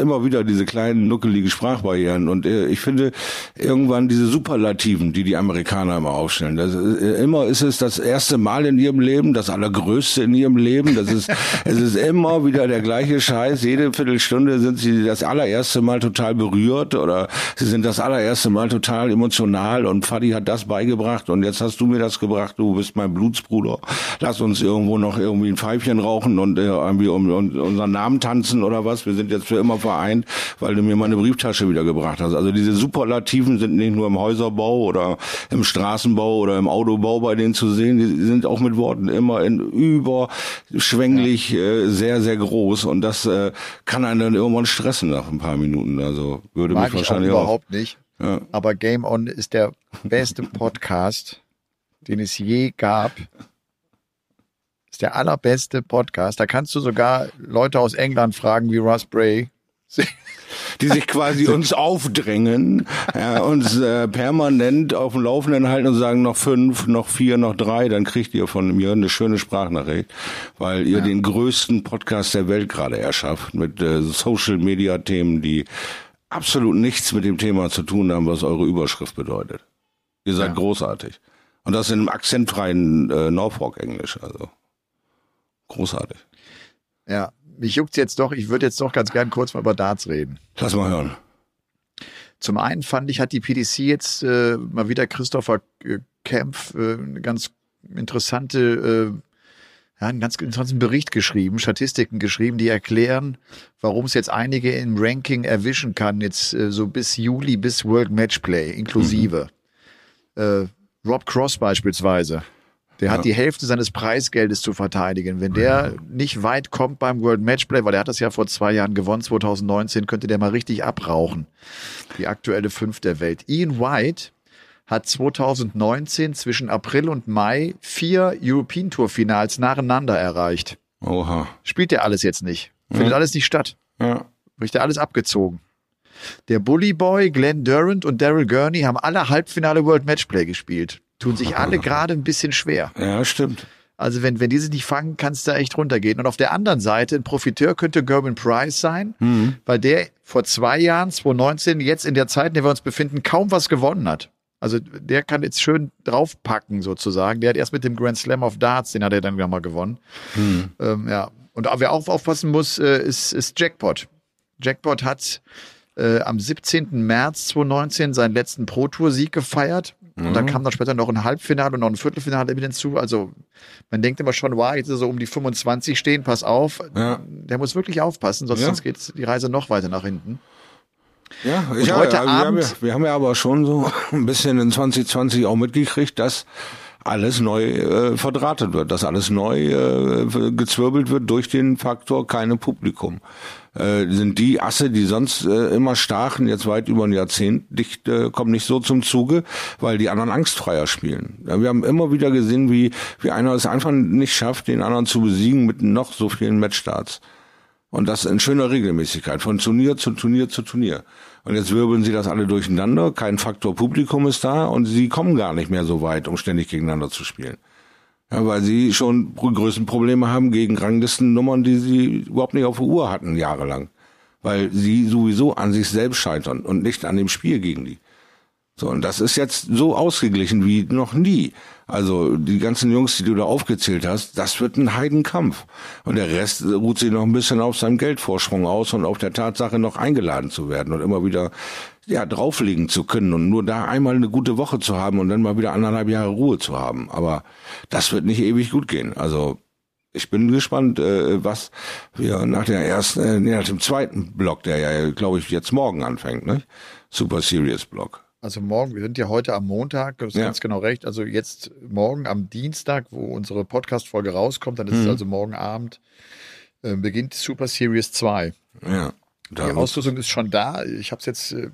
immer wieder diese kleinen, nuckelige Sprachbarrieren. Und äh, ich finde irgendwann diese Superlativen, die die Amerikaner immer aufstellen. Das, äh, immer ist es das erste Mal in ihrem Leben, das allergrößte in ihrem Leben. Das ist, es ist immer wieder der gleiche Scheiß. Jede Viertelstunde sind sie das allererste Mal total berührt oder sie sind das allererste Mal total emotional und Fadi hat das beigebracht und jetzt hast du mir das gebracht, du bist mein Blutsbruder. Lass uns irgendwo noch irgendwie ein Pfeifchen rauchen und äh, irgendwie um, um unseren Namen tanzen oder was. Wir sind jetzt für immer vereint, weil du mir meine Brieftasche wieder gebracht hast. Also diese Superlativen sind nicht nur im Häuserbau oder im Straßenbau oder im Autobau bei denen zu sehen, die sind auch mit Worten immer in überschwänglich äh, sehr, sehr groß und das äh, kann einen dann irgendwann stressen nach ein paar Minuten. Also würde Mag mich ich auch wahrscheinlich auch. überhaupt nicht. Ja. Aber Game On ist der beste Podcast, den es je gab. Ist der allerbeste Podcast. Da kannst du sogar Leute aus England fragen, wie Russ Bray. die sich quasi uns aufdrängen, ja, uns äh, permanent auf dem Laufenden halten und sagen noch fünf, noch vier, noch drei, dann kriegt ihr von mir eine schöne Sprachnachricht, weil ihr den größten Podcast der Welt gerade erschafft mit äh, Social Media Themen, die absolut nichts mit dem Thema zu tun haben, was eure Überschrift bedeutet. Ihr seid Ja. großartig. Und das in einem akzentfreien äh, Norfolk-Englisch, also großartig. Ja, mich juckt's jetzt doch. Ich würde jetzt doch ganz gern kurz mal über Darts reden. Lass mal hören. Zum einen fand ich, hat die PDC jetzt äh, mal wieder Christopher äh, Kempf äh, eine ganz interessante, äh, ja, einen ganz interessanten Bericht geschrieben, Statistiken geschrieben, die erklären, warum es jetzt einige im Ranking erwischen kann, jetzt äh, so bis Juli, bis World Matchplay inklusive. Äh, Rob Cross beispielsweise. Der hat die Hälfte seines Preisgeldes zu verteidigen. Wenn der nicht weit kommt beim World Matchplay, weil er hat das ja vor zwei Jahren gewonnen, 2019, könnte der mal richtig abrauchen. Die aktuelle Fünf der Welt. Ian White hat 2019 zwischen April und Mai vier European Tour Finals nacheinander erreicht. Oha. Spielt der alles jetzt nicht. Findet alles nicht statt. Ja. Bricht er alles abgezogen. Der Bully Boy, Glenn Durant und Daryl Gurney haben alle Halbfinale World Matchplay gespielt. tun sich alle gerade ein bisschen schwer. Ja, stimmt. Also wenn, wenn die sich nicht fangen, kann es da echt runtergehen. Und auf der anderen Seite, ein Profiteur könnte Gerben Price sein, Mhm. weil der vor zwei Jahren, 2019, jetzt in der Zeit, in der wir uns befinden, kaum was gewonnen hat. Also der kann jetzt schön draufpacken sozusagen. Der hat erst mit dem Grand Slam of Darts, den hat er dann mal gewonnen. Mhm. Ähm, ja. Und wer auch aufpassen muss, äh, ist, ist Jackpot. Jackpot hat äh, am 17. März 2019 seinen letzten Pro-Tour-Sieg gefeiert. Und Mhm. dann kam dann später noch ein Halbfinale und noch ein Viertelfinale mit hinzu. Also man denkt immer schon, wow, jetzt ist er so um die 25 stehen, pass auf. Ja. Der muss wirklich aufpassen, sonst, Ja. sonst geht die Reise noch weiter nach hinten. Ja, ich heute ja, wir, haben Abend- ja, wir haben ja aber schon so ein bisschen in 2020 auch mitgekriegt, dass alles neu äh, verdrahtet wird, dass alles neu äh, gezwirbelt wird durch den Faktor keine Publikum. Äh, sind die Asse, die sonst äh, immer stachen, jetzt weit über ein Jahrzehnt, nicht, äh, kommen nicht so zum Zuge, weil die anderen angstfreier spielen. Ja, wir haben immer wieder gesehen, wie, wie einer es einfach nicht schafft, den anderen zu besiegen mit noch so vielen Matchstarts. Und das in schöner Regelmäßigkeit, von Turnier zu Turnier zu Turnier. Und jetzt wirbeln sie das alle durcheinander, kein Faktor Publikum ist da und sie kommen gar nicht mehr so weit, um ständig gegeneinander zu spielen. Ja, weil sie schon die größten Probleme haben gegen Ranglistennummern, die sie überhaupt nicht auf der Uhr hatten, jahrelang. Weil sie sowieso an sich selbst scheitern und nicht an dem Spiel gegen die. So, und das ist jetzt so ausgeglichen wie noch nie. Also die ganzen Jungs, die du da aufgezählt hast, das wird ein Heidenkampf. Und der Rest ruht sich noch ein bisschen auf seinem Geldvorsprung aus und auf der Tatsache, noch eingeladen zu werden und immer wieder ja, drauflegen zu können und nur da einmal eine gute Woche zu haben und dann mal wieder anderthalb Jahre Ruhe zu haben. Aber das wird nicht ewig gut gehen. Also ich bin gespannt, äh, was wir nach der ersten, äh, nee, nach dem zweiten Block, der ja, glaube ich, jetzt morgen anfängt, ne? Super Serious Block. Also morgen, wir sind ja heute am Montag, du hast Ja. ganz genau recht. Also jetzt morgen am Dienstag, wo unsere Podcast-Folge rauskommt, dann ist Mhm. es also morgen Abend, äh, beginnt Super Series 2. Ja. Die Ausrüstung ist schon da. Ich habe es jetzt, äh,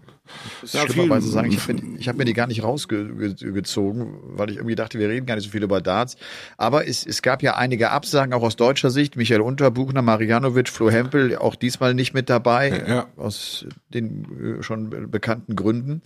Ja, schlimmerweise sagen, ich habe mir, hab mir die gar nicht rausgezogen, weil ich irgendwie dachte, wir reden gar nicht so viel über Darts. Aber es, es gab ja einige Absagen, auch aus deutscher Sicht. Michael Unterbuchner, Marianovic, Flo Hempel, auch diesmal nicht mit dabei, Ja. aus den äh, schon be- bekannten Gründen.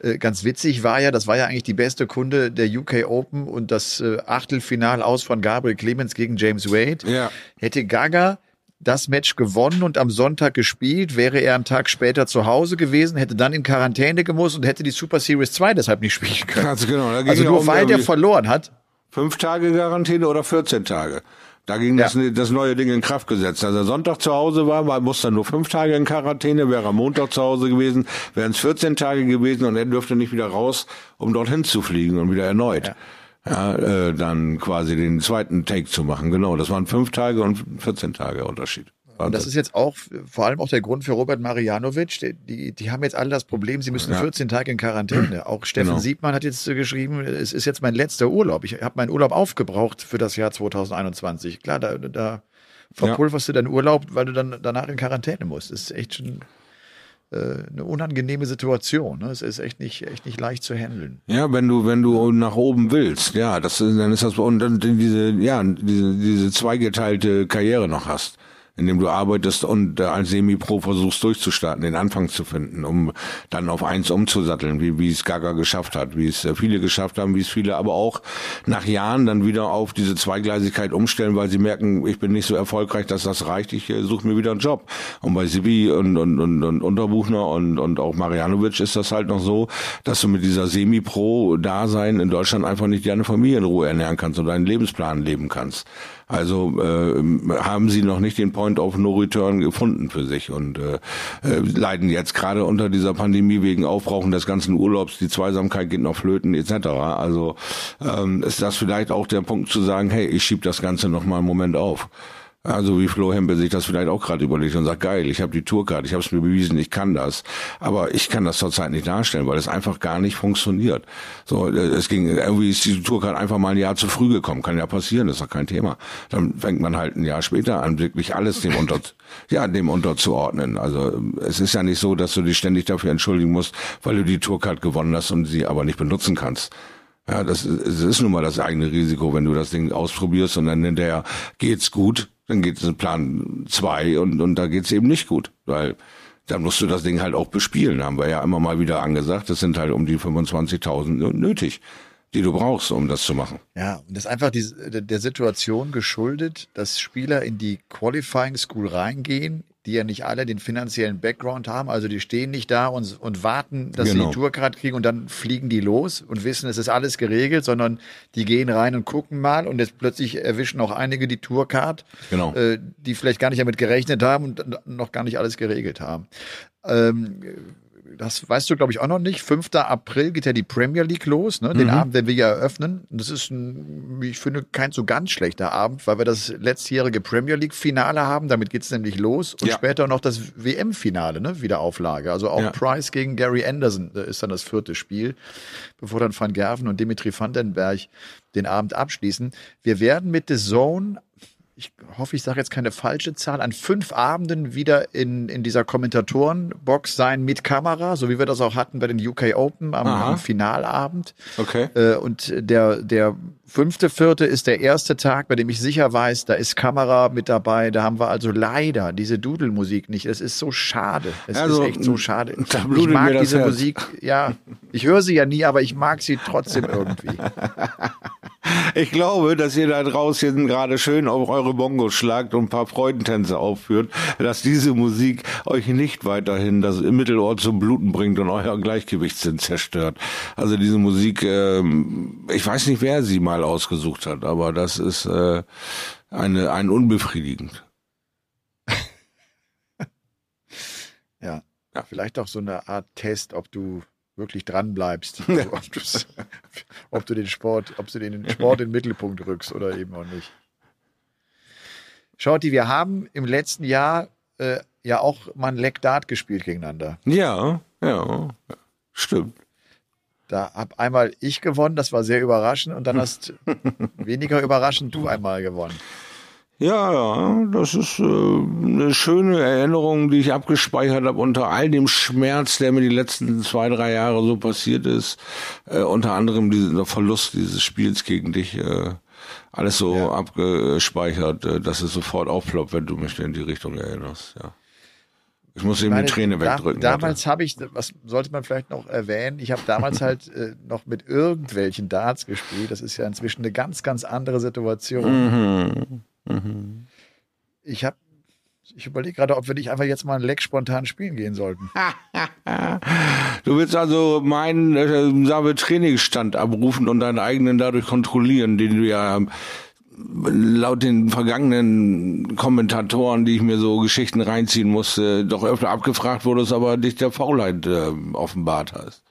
Äh, Ganz witzig war ja, das war ja eigentlich die beste Kunde der UK Open und das äh, Achtelfinal aus von Gabriel Clemens gegen James Wade. Ja. Hätte Gaga das Match gewonnen und am Sonntag gespielt, wäre er einen Tag später zu Hause gewesen, hätte dann in Quarantäne gemusst und hätte die Super Series 2 deshalb nicht spielen können. Ganz genau. Da ging Also ja nur weil der verloren hat. fünf Tage Quarantäne oder 14 Tage. Da ging das, das neue Ding in Kraft gesetzt. Als er Sonntag zu Hause war, war muss er nur fünf Tage in Quarantäne, wäre er Montag zu Hause gewesen, wären es 14 Tage gewesen und er dürfte nicht wieder raus, um dorthin zu fliegen und wieder erneut. Ja, äh, dann quasi den zweiten Take zu machen. Genau, das waren fünf Tage und 14 Tage Unterschied. Und das ist jetzt auch vor allem auch der Grund für Robert Marianovic. Die, die, die haben jetzt alle das Problem, sie müssen 14 Tage in Quarantäne. Auch Steffen Genau. Siebmann hat jetzt geschrieben, es ist jetzt mein letzter Urlaub. Ich habe meinen Urlaub aufgebraucht für das Jahr 2021. Klar, da, da verpulverst du deinen Urlaub, weil du dann danach in Quarantäne musst. Das ist echt schon eine unangenehme Situation. Ne? Es ist echt nicht, echt nicht leicht zu handeln. Ja, wenn du, wenn du nach oben willst, ja, das dann ist das, und dann diese, ja, diese, diese zweigeteilte Karriere noch hast, indem du arbeitest und äh, als Semi-Pro versuchst durchzustarten, den Anfang zu finden, um dann auf eins umzusatteln, wie, wie es Gaga geschafft hat, wie es äh, viele geschafft haben, wie es viele aber auch nach Jahren dann wieder auf diese Zweigleisigkeit umstellen, weil sie merken, ich bin nicht so erfolgreich, dass das reicht, ich äh, suche mir wieder einen Job. Und bei Sibi und, und, und, und Unterbuchner und, und auch Marianovic ist das halt noch so, dass du mit dieser Semi-Pro-Dasein in Deutschland einfach nicht deine Familie in Ruhe ernähren kannst und deinen Lebensplan leben kannst. Also äh, haben sie noch nicht den Point of No Return gefunden für sich und äh, äh, leiden jetzt gerade unter dieser Pandemie wegen Aufbrauchen des ganzen Urlaubs, die Zweisamkeit geht noch flöten etc. Also ähm, ist das vielleicht auch der Punkt zu sagen, hey, ich schieb das Ganze noch mal einen Moment auf. Also wie Flo Hempel sich das vielleicht auch gerade überlegt und sagt, geil, ich habe die Tourkarte, ich habe es mir bewiesen, ich kann das. Aber ich kann das zurzeit nicht darstellen, weil es einfach gar nicht funktioniert. So, äh, es ging, irgendwie ist die Tourkarte einfach mal ein Jahr zu früh gekommen. Kann ja passieren, ist doch kein Thema. Dann fängt man halt ein Jahr später an, wirklich alles dem unter, ja, dem unterzuordnen. Also es ist ja nicht so, dass du dich ständig dafür entschuldigen musst, weil du die Tourkarte gewonnen hast und sie aber nicht benutzen kannst. Ja, das ist, es ist nun mal das eigene Risiko, wenn du das Ding ausprobierst und dann hinterher geht's gut, dann geht es in Plan zwei und, und da geht's eben nicht gut, weil dann musst du das Ding halt auch bespielen, haben wir ja immer mal wieder angesagt, das sind halt um die 25.000 nötig. die du brauchst, um das zu machen. Ja, und das ist einfach die, der Situation geschuldet, dass Spieler in die Qualifying School reingehen, die ja nicht alle den finanziellen Background haben. Also die stehen nicht da und, und warten, dass Genau. sie die Tourcard kriegen und dann fliegen die los und wissen, es ist alles geregelt, sondern die gehen rein und gucken mal und jetzt plötzlich erwischen auch einige die Tourcard, Genau. äh, die vielleicht gar nicht damit gerechnet haben und noch gar nicht alles geregelt haben. Ähm, das weißt du, glaube ich, auch noch nicht. 5. April geht ja die Premier League los, ne? den Abend, den wir ja eröffnen. Das ist, ein, wie ich finde, kein so ganz schlechter Abend, weil wir das letztjährige Premier League-Finale haben. Damit geht es nämlich los. Und Ja. später noch das WM-Finale, ne? Wiederauflage. Also auch Ja. Price gegen Gary Anderson ist dann das vierte Spiel, bevor dann Van Gerven und Dimitri Vandenberg den Abend abschließen. Wir werden mit The Zone ich hoffe, ich sage jetzt keine falsche Zahl, an fünf Abenden wieder in, in dieser Kommentatorenbox sein mit Kamera, so wie wir das auch hatten bei den UK Open am, am Finalabend. Okay. Äh, und der, der fünfte, vierte ist der erste Tag, bei dem ich sicher weiß, da ist Kamera mit dabei. Da haben wir also leider diese Dudelmusik nicht. Es ist so schade. Es Also, ist echt so schade. Ich mag diese. Musik, ja. Ich höre sie ja nie, aber ich mag sie trotzdem irgendwie. Ich glaube, dass ihr da draußen gerade schön auf eure Bongos schlagt und ein paar Freudentänze aufführt, dass diese Musik euch nicht weiterhin das Mittelohr zum Bluten bringt und euer Gleichgewichtssinn zerstört. Also diese Musik, ähm, ich weiß nicht, wer sie mal ausgesucht hat, aber das ist äh, eine, ein unbefriedigend. Ja. Vielleicht auch so eine Art Test, ob du wirklich dran bleibst. Also, ob, du's- ob du den Sport, ob du den Sport in den Mittelpunkt rückst oder eben auch nicht. Schaut, die wir haben im letzten Jahr äh, ja auch mal ein Leck Dart gespielt gegeneinander. Ja, ja, stimmt. Da hab einmal ich gewonnen, das war sehr überraschend, und dann hast weniger überraschend du einmal gewonnen. Ja, ja, das ist äh, eine schöne Erinnerung, die ich abgespeichert habe unter all dem Schmerz, der mir die letzten zwei, drei Jahre so passiert ist. Äh, unter anderem dieser Verlust dieses Spiels gegen dich. Äh, alles so abgespeichert, äh, dass es sofort aufploppt, wenn du mich in die Richtung erinnerst. Ja. Ich muss eben meine, die Träne da, wegdrücken. damals habe ich, was sollte man vielleicht noch erwähnen, ich habe damals halt äh, noch mit irgendwelchen Darts gespielt. Das ist ja inzwischen eine ganz, ganz andere Situation. Mhm. Ich habe, ich überlege gerade, ob wir nicht einfach jetzt mal ein Leck spontan spielen gehen sollten. Du willst also meinen äh, sagen wir, Trainingsstand abrufen und deinen eigenen dadurch kontrollieren, den du ja ähm, laut den vergangenen Kommentatoren, die ich mir so Geschichten reinziehen musste, doch öfter abgefragt wurdest, aber dich der Faulheit äh, offenbart hast.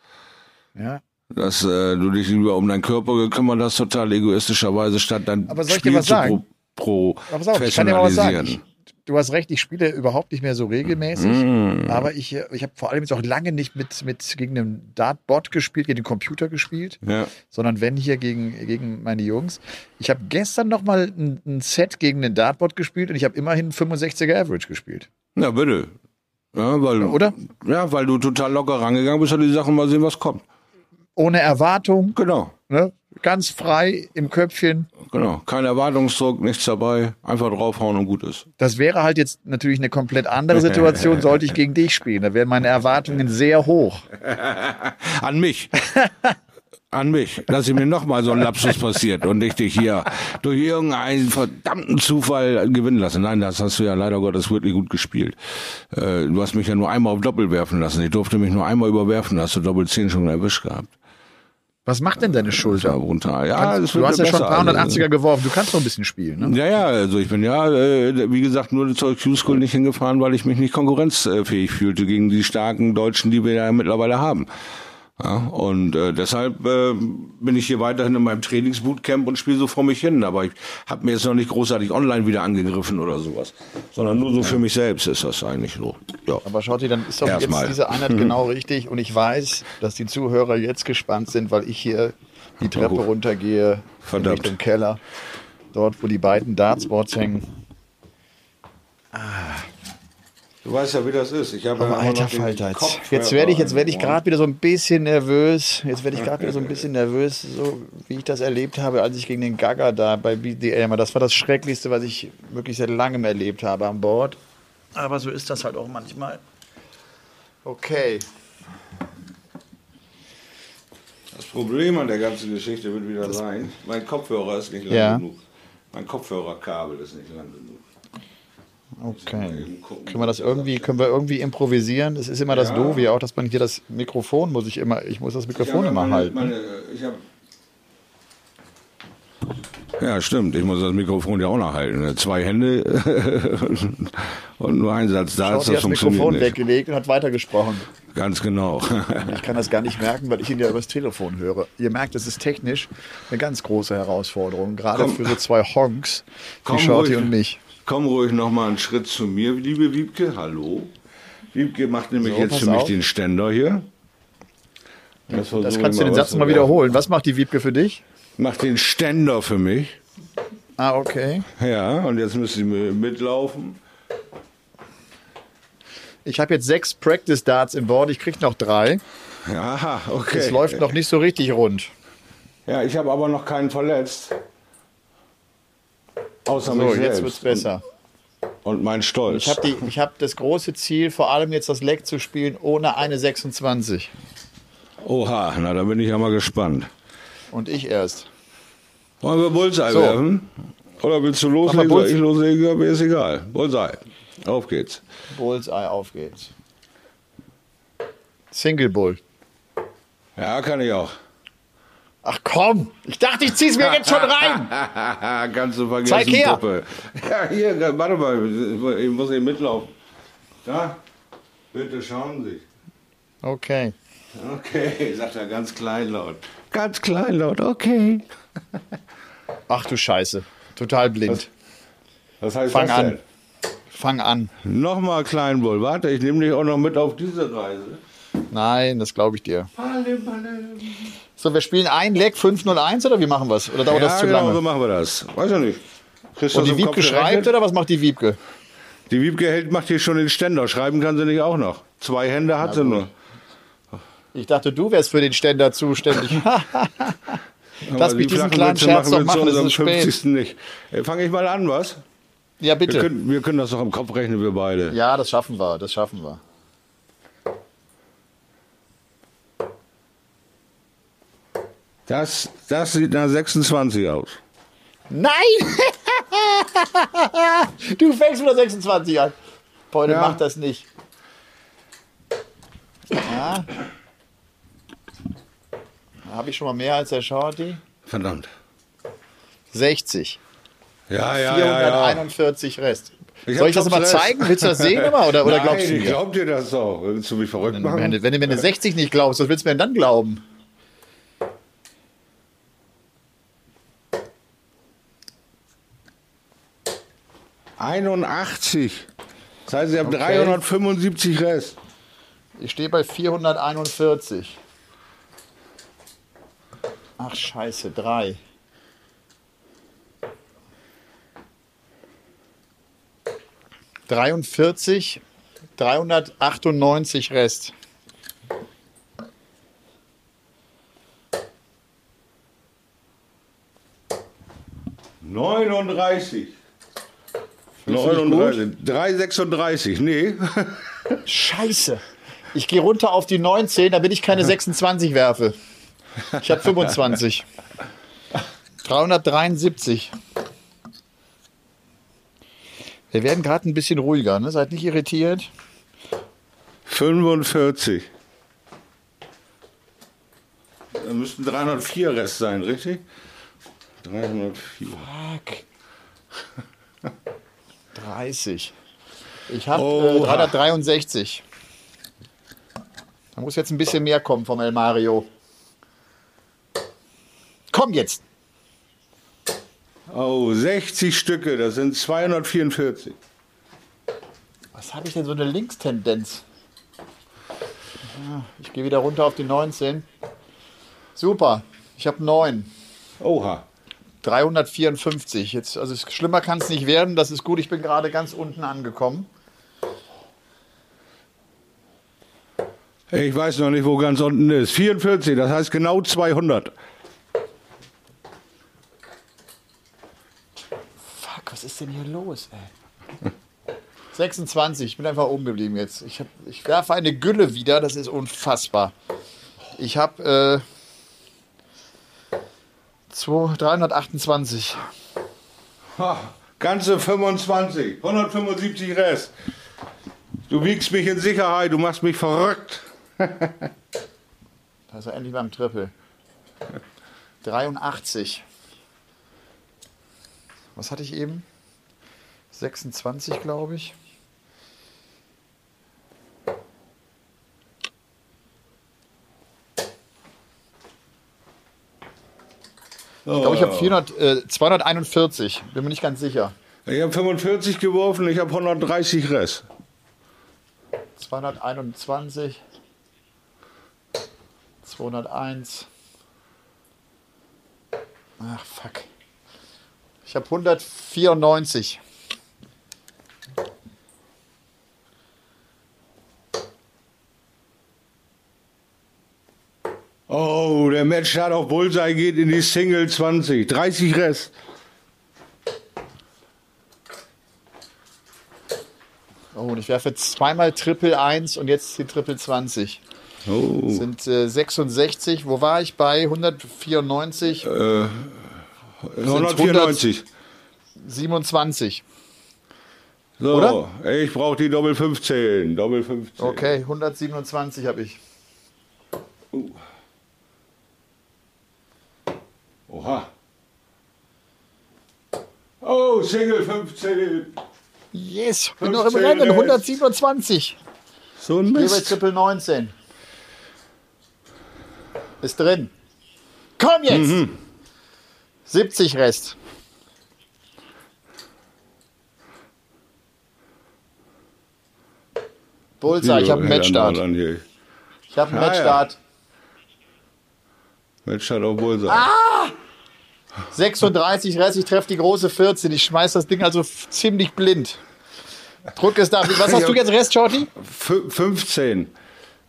Ja. Dass äh, du dich lieber um deinen Körper gekümmert hast, total egoistischerweise, statt dein Aber soll ich dir Spiel was sagen. Ich, professionalisieren. du hast recht, ich spiele überhaupt nicht mehr so regelmäßig, Mm. aber ich, äh, ich habe vor allem jetzt auch lange nicht mit, mit gegen einen Dartbot gespielt, gegen den Computer gespielt. Ja. sondern wenn hier gegen, gegen meine Jungs. Ich habe gestern noch mal ein, ein Set gegen den Dartbot gespielt und ich habe immerhin 65er Average gespielt. ja, bitte. Ja, weil, Oder? Ja, weil du total locker rangegangen bist, hat die Sache mal sehen, was kommt. Ohne Erwartung, Genau. ne? ganz frei im Köpfchen. Genau, kein Erwartungsdruck, nichts dabei, einfach draufhauen und gut ist. Das wäre halt jetzt natürlich eine komplett andere Situation, sollte ich gegen dich spielen. Da wären meine Erwartungen sehr hoch. An mich. An mich, dass mir nochmal so ein Lapsus passiert und ich dich hier durch irgendeinen verdammten Zufall gewinnen lasse. Nein, das hast du ja leider Gottes wirklich gut gespielt. Äh, du hast mich ja nur einmal auf Doppel werfen lassen. Ich durfte mich nur einmal überwerfen, hast du Doppel 10 schon erwischt gehabt. Was macht denn deine Ja, Schulter? runter. Ja, das du hast ja schon ein paar Also, 180er geworfen. Du kannst noch ein bisschen spielen. Ne? Ja, ja, also ich bin ja, äh, wie gesagt, nur zur Q-School nicht hingefahren, weil ich mich nicht konkurrenzfähig fühlte gegen die starken Deutschen, die wir ja mittlerweile haben. Ja, und äh, deshalb äh, bin ich hier weiterhin in meinem Trainingsbootcamp und spiele so vor mich hin. Aber ich habe mir jetzt noch nicht großartig online wieder angegriffen oder sowas, sondern nur so für mich selbst ist das eigentlich so. Ja. Aber schaut ihr, dann ist doch Erstmal. jetzt diese Einheit genau richtig. Und ich weiß, dass die Zuhörer jetzt gespannt sind, weil ich hier die Treppe Oh. runtergehe in Verdammt. Richtung Keller. Dort, wo die beiden Dartboards hängen. Du weißt ja, wie das ist. Ich habe Aber ja alter Falter, jetzt, werde ich, jetzt werde ich gerade wieder so ein bisschen nervös. Jetzt werde ich gerade wieder so ein bisschen nervös, so wie ich das erlebt habe, als ich gegen den Gaga da bei BDL war. Das war das Schrecklichste, was ich wirklich seit langem erlebt habe an Bord. Aber so ist das halt auch manchmal. Okay. Das Problem an der ganzen Geschichte wird wieder sein, mein Kopfhörer ist nicht lang Ja. genug. Mein Kopfhörerkabel ist nicht lang genug. Okay. Können wir das irgendwie, können wir irgendwie improvisieren? Es ist immer das Doofe ja auch, dass man hier das Mikrofon muss ich immer, ich muss das Mikrofon immer meine, halten. Meine, ja, stimmt. Ich muss das Mikrofon ja auch noch halten. Zwei Hände und nur ein Satz da Schau, ist die das hat das funktioniert Mikrofon nicht. weggelegt und hat weitergesprochen. Ganz genau. Ich kann das gar nicht merken, weil ich ihn ja übers Telefon höre. Ihr merkt, das ist technisch eine ganz große Herausforderung, gerade Komm. für so zwei Honks wie Shorty ruhig. und mich. Komm ruhig noch mal einen Schritt zu mir, liebe Wiebke. Hallo. Wiebke macht nämlich So, jetzt für mich auf. den Ständer hier. Das, Das kannst du den Satz mal wiederholen. Was macht die Wiebke für dich? Macht den Ständer für mich. Ah, okay. Ja, und jetzt müssen Sie mitlaufen. Ich habe jetzt sechs Practice Darts im Board, ich krieg noch drei. Aha, okay. Es läuft noch nicht so richtig rund. Ja, ich habe aber noch keinen verletzt. Außer So, mich jetzt selbst wird's besser. Und, und mein Stolz. Ich habe hab das große Ziel, vor allem jetzt das Leck zu spielen, ohne eine 26. Oha, na da bin ich ja mal gespannt. Und ich erst. Wollen wir Bullseye So. werfen? Oder willst du loslegen? Soll ich loslegen? Mir ist egal. Bullseye. Auf geht's. Bullseye, auf geht's. Single Bull. Ja, kann ich auch. Ach komm, ich dachte, ich zieh's mir jetzt schon rein. Kannst du vergessen, Zeig her. Puppe. Ja, hier, warte mal, ich muss hier mitlaufen. Da, bitte schauen Sie. Okay. Okay, sagt er ganz kleinlaut. Ganz kleinlaut, okay. Ach du Scheiße. Total blind. Was heißt Fang das an. denn? Fang an. Nochmal Kleinbull. Warte, ich nehme dich auch noch mit auf diese Reise. Nein, das glaube ich dir. So, wir spielen ein Leck 501 oder wie machen wir's? Oder dauert ja, das zu genau, lange? so machen wir das. Weiß ich nicht. Du Und die Kopf Wiebke schreibt gerechnet? oder was macht die Wiebke? Die Wiebke hält, macht hier schon den Ständer. Schreiben kann sie nicht auch noch. Zwei Hände hat sie nur. Ich dachte, du wärst für den Ständer zuständig. Lass mich die diesen kleinen Scherz machen wir zu machen, es ist spät. 50. nicht. Fange ich mal an, was? Ja, Wir bitte. können, wir können das doch im Kopf rechnen, wir beide. Ja, das schaffen wir, das schaffen wir. Das, das sieht nach 26 aus. Nein! du fängst mit der 26 an. Beute, Ja. mach das nicht. Ja. Habe ich schon mal mehr als der Shorty? Verdammt. 60. Ja, ja, ja. ja. 441 Rest. Ich Soll ich das mal zeigen? Willst du das sehen immer? Oder, oder Nein, glaubst du ich mir? glaub dir das doch. Willst du mich verrückt Wenn, machen? du- wenn du mir eine 60 nicht glaubst, was willst du mir denn dann glauben? Einundachtzig. Das heißt, ich habe Okay. 375 Rest. Ich stehe bei 441. Ach scheiße, drei. Dreiundvierzig, 398 Rest. 39. Findest du nicht 39. 336. Nee. Scheiße. Ich gehe runter auf die 19, damit ich keine 26 werfe. Ich habe 25. 373. Wir werden gerade ein bisschen ruhiger, ne? Seid nicht irritiert. 45. Da müssten 304 Rest sein, richtig? 304. Fuck. 30. Ich habe äh, Oha. 363. Da muss jetzt ein bisschen mehr kommen vom El Mario. Komm jetzt. Oh, 60 Stücke, das sind 244. Was habe ich denn so eine Linkstendenz? Ja, Ich gehe wieder runter auf die 19. Super. Ich habe 9. Oha. 354. Jetzt, also es- schlimmer kann es nicht werden. Das ist gut. Ich bin gerade ganz unten angekommen. Ich weiß noch nicht, wo ganz unten ist. 44, das heißt genau 200. Fuck, was ist denn hier los, ey? 26, ich bin einfach oben geblieben jetzt. Ich, hab, ich werfe eine Gülle wieder, das ist unfassbar. Ich habe 2, 328. Ha, ganze 25, 175 Rest. Du wiegst mich in Sicherheit, du machst mich verrückt. Da ist er endlich beim Triple. 83. Was hatte ich eben? 26, glaube ich. Ich glaube, ich habe 400, äh, 241. Bin mir nicht ganz sicher. Ich habe 45 geworfen, ich habe 130 Rest. 221. 201. Ach, fuck. Ich habe 194. Der Matchstart auf Bullseye geht in die Single 20. 30 Rest. Oh, und ich werfe jetzt zweimal Triple 1 und jetzt die Triple 20. Oh. Sind äh, 66. Wo war ich bei? 194, 194. 27. So, Oder? ich brauche die Doppel 15. Doppel 15. Okay, 127 habe ich. Oha. Oh, Single 15. Yes, bin noch im 15 Rennen. jetzt. 127. So ein Hier bei Mist. Triple 19. Ist drin. Komm jetzt! Mhm. 70 Rest. Bullseye, ich habe einen Matchstart. Ich habe einen Ah, ja. Matchstart. Matchstart auf Bullseye. Ah! 36 Rest, ich treffe die große 14. Ich schmeiß das Ding also ziemlich blind. Druck es da. Was hast du jetzt Rest, Shorty? Fü- 15.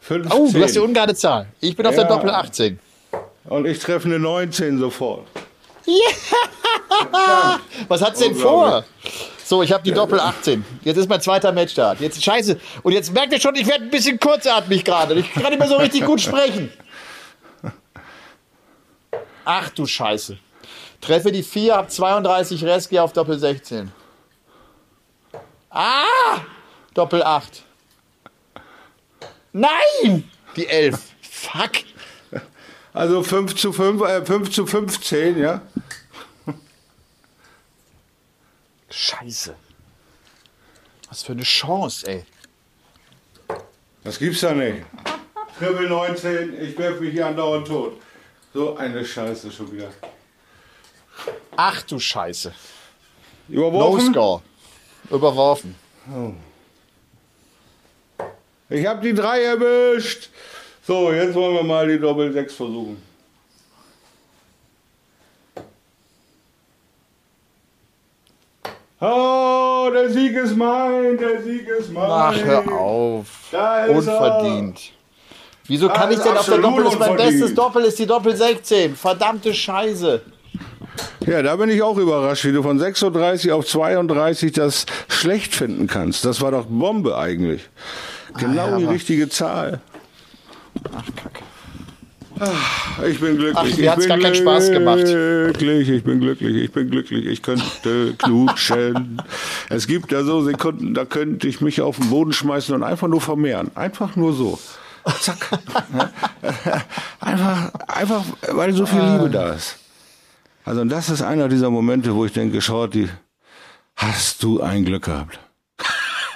15. Oh, du hast die ungerade Zahl. Ich bin auf der Ja. Doppel 18. Und ich treffe eine 19 sofort. Was hat's denn vor? So, ich habe die Doppel 18. Jetzt ist mein zweiter Matchstart. Jetzt scheiße. Und jetzt merkt ihr schon, ich werde ein bisschen kurzatmig gerade. Ich kann nicht mehr so richtig gut sprechen. Ach du Scheiße. Treffe die 4, hab 32 Rest, gehe auf Doppel 16. Ah! Doppel 8. Nein! Die 11. Fuck. Also 5 zu 5, äh, 5 zu 15, ja. Scheiße. Was für eine Chance, ey. Das gibt's ja nicht. Triple 19, ich werfe mich hier andauernd tot. So eine Scheiße schon wieder. Ach du Scheiße. No Überworfen? score. Überworfen. Ich habe die 3 erwischt. So, jetzt wollen wir mal die Doppel 6 versuchen. Oh, der Sieg ist mein, der Sieg ist mein. Ach, hör auf. Da ist Unverdient. Wieso kann ich denn auf der Doppel? Mein bestes Doppel, ist die Doppel 16. Verdammte Scheiße. Ja, da bin ich auch überrascht, wie du von 36 auf 32 das schlecht finden kannst. Das war doch Bombe eigentlich. Genau Ah, ja, die richtige Zahl. Ach, Kacke. Ich bin glücklich. Ach, mir ich hat's gar keinen Spaß gemacht. Glücklich, ich bin glücklich, ich bin glücklich. Ich könnte knutschen. es gibt ja so Sekunden, da könnte ich mich auf den Boden schmeißen und einfach nur vermehren. Einfach nur so. Zack. einfach, einfach, weil so viel Liebe da ist. Also das ist einer dieser Momente, wo ich denke, Shorty, hast du ein Glück gehabt.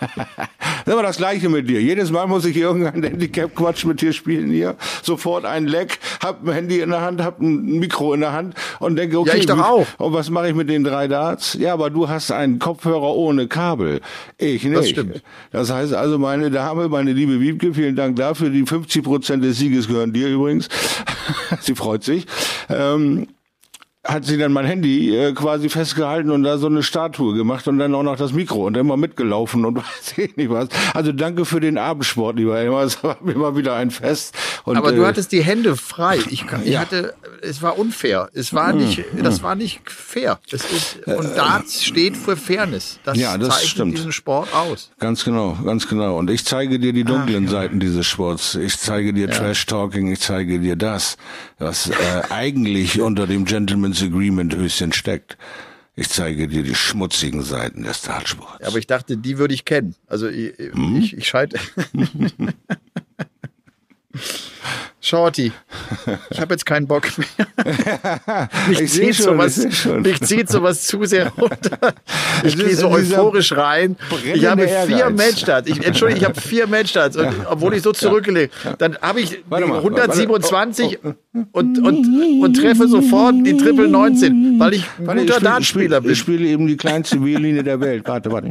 Das ist immer das Gleiche mit dir. Jedes Mal muss ich irgendein Handicap-Quatsch mit dir spielen hier. Sofort ein Leck, hab ein Handy in der Hand, hab ein Mikro in der Hand und denke, okay, ich doch auch. und was mache ich mit den drei Darts? Ja, aber du hast einen Kopfhörer ohne Kabel. Ich nicht. Das stimmt. Das heißt also, meine Dame, meine liebe Wiebke, vielen Dank dafür. Die 50 Prozent des Sieges gehören dir übrigens. Sie freut sich. Ähm, hat sie dann mein Handy äh, quasi festgehalten und da so eine Statue gemacht und dann auch noch das Mikro und immer mitgelaufen und weiß ich nicht was. Also danke für den Abendsport, lieber Elmar. Es war mal wieder ein Fest. Und, Aber du äh, hattest die Hände frei. Ich, ich hatte, es war unfair. Es war nicht, das war nicht fair. Es ist, und Darts steht für Fairness. Das, Ja, das zeichnet stimmt. diesen Sport aus. Ganz genau, ganz genau. Und ich zeige dir die dunklen Seiten dieses Sports. Ich zeige dir Trash Talking, ich zeige dir das. Was äh, eigentlich unter dem Gentleman's Agreement höchstens steckt. Ich zeige dir die schmutzigen Seiten des Dartsports. Aber ich dachte, die würde ich kennen. Also ich, Hm? ich, ich scheide. Shorty, ich habe jetzt keinen Bock mehr. Mich Ich schon, sowas, ich zieht sowas zu sehr runter. Ich gehe so euphorisch rein. Ich habe vier Ehrgeiz. Matchstarts. Ich, Entschuldigung, ich habe vier Matchstarts. Und, obwohl ich so zurückgelegt Dann habe ich mal, 127 und, und, und treffe sofort die Triple 19, weil ich guter ich spiel- Dartspieler ich bin. ich spiele eben die kleinste Violine der Welt. Warte, warte.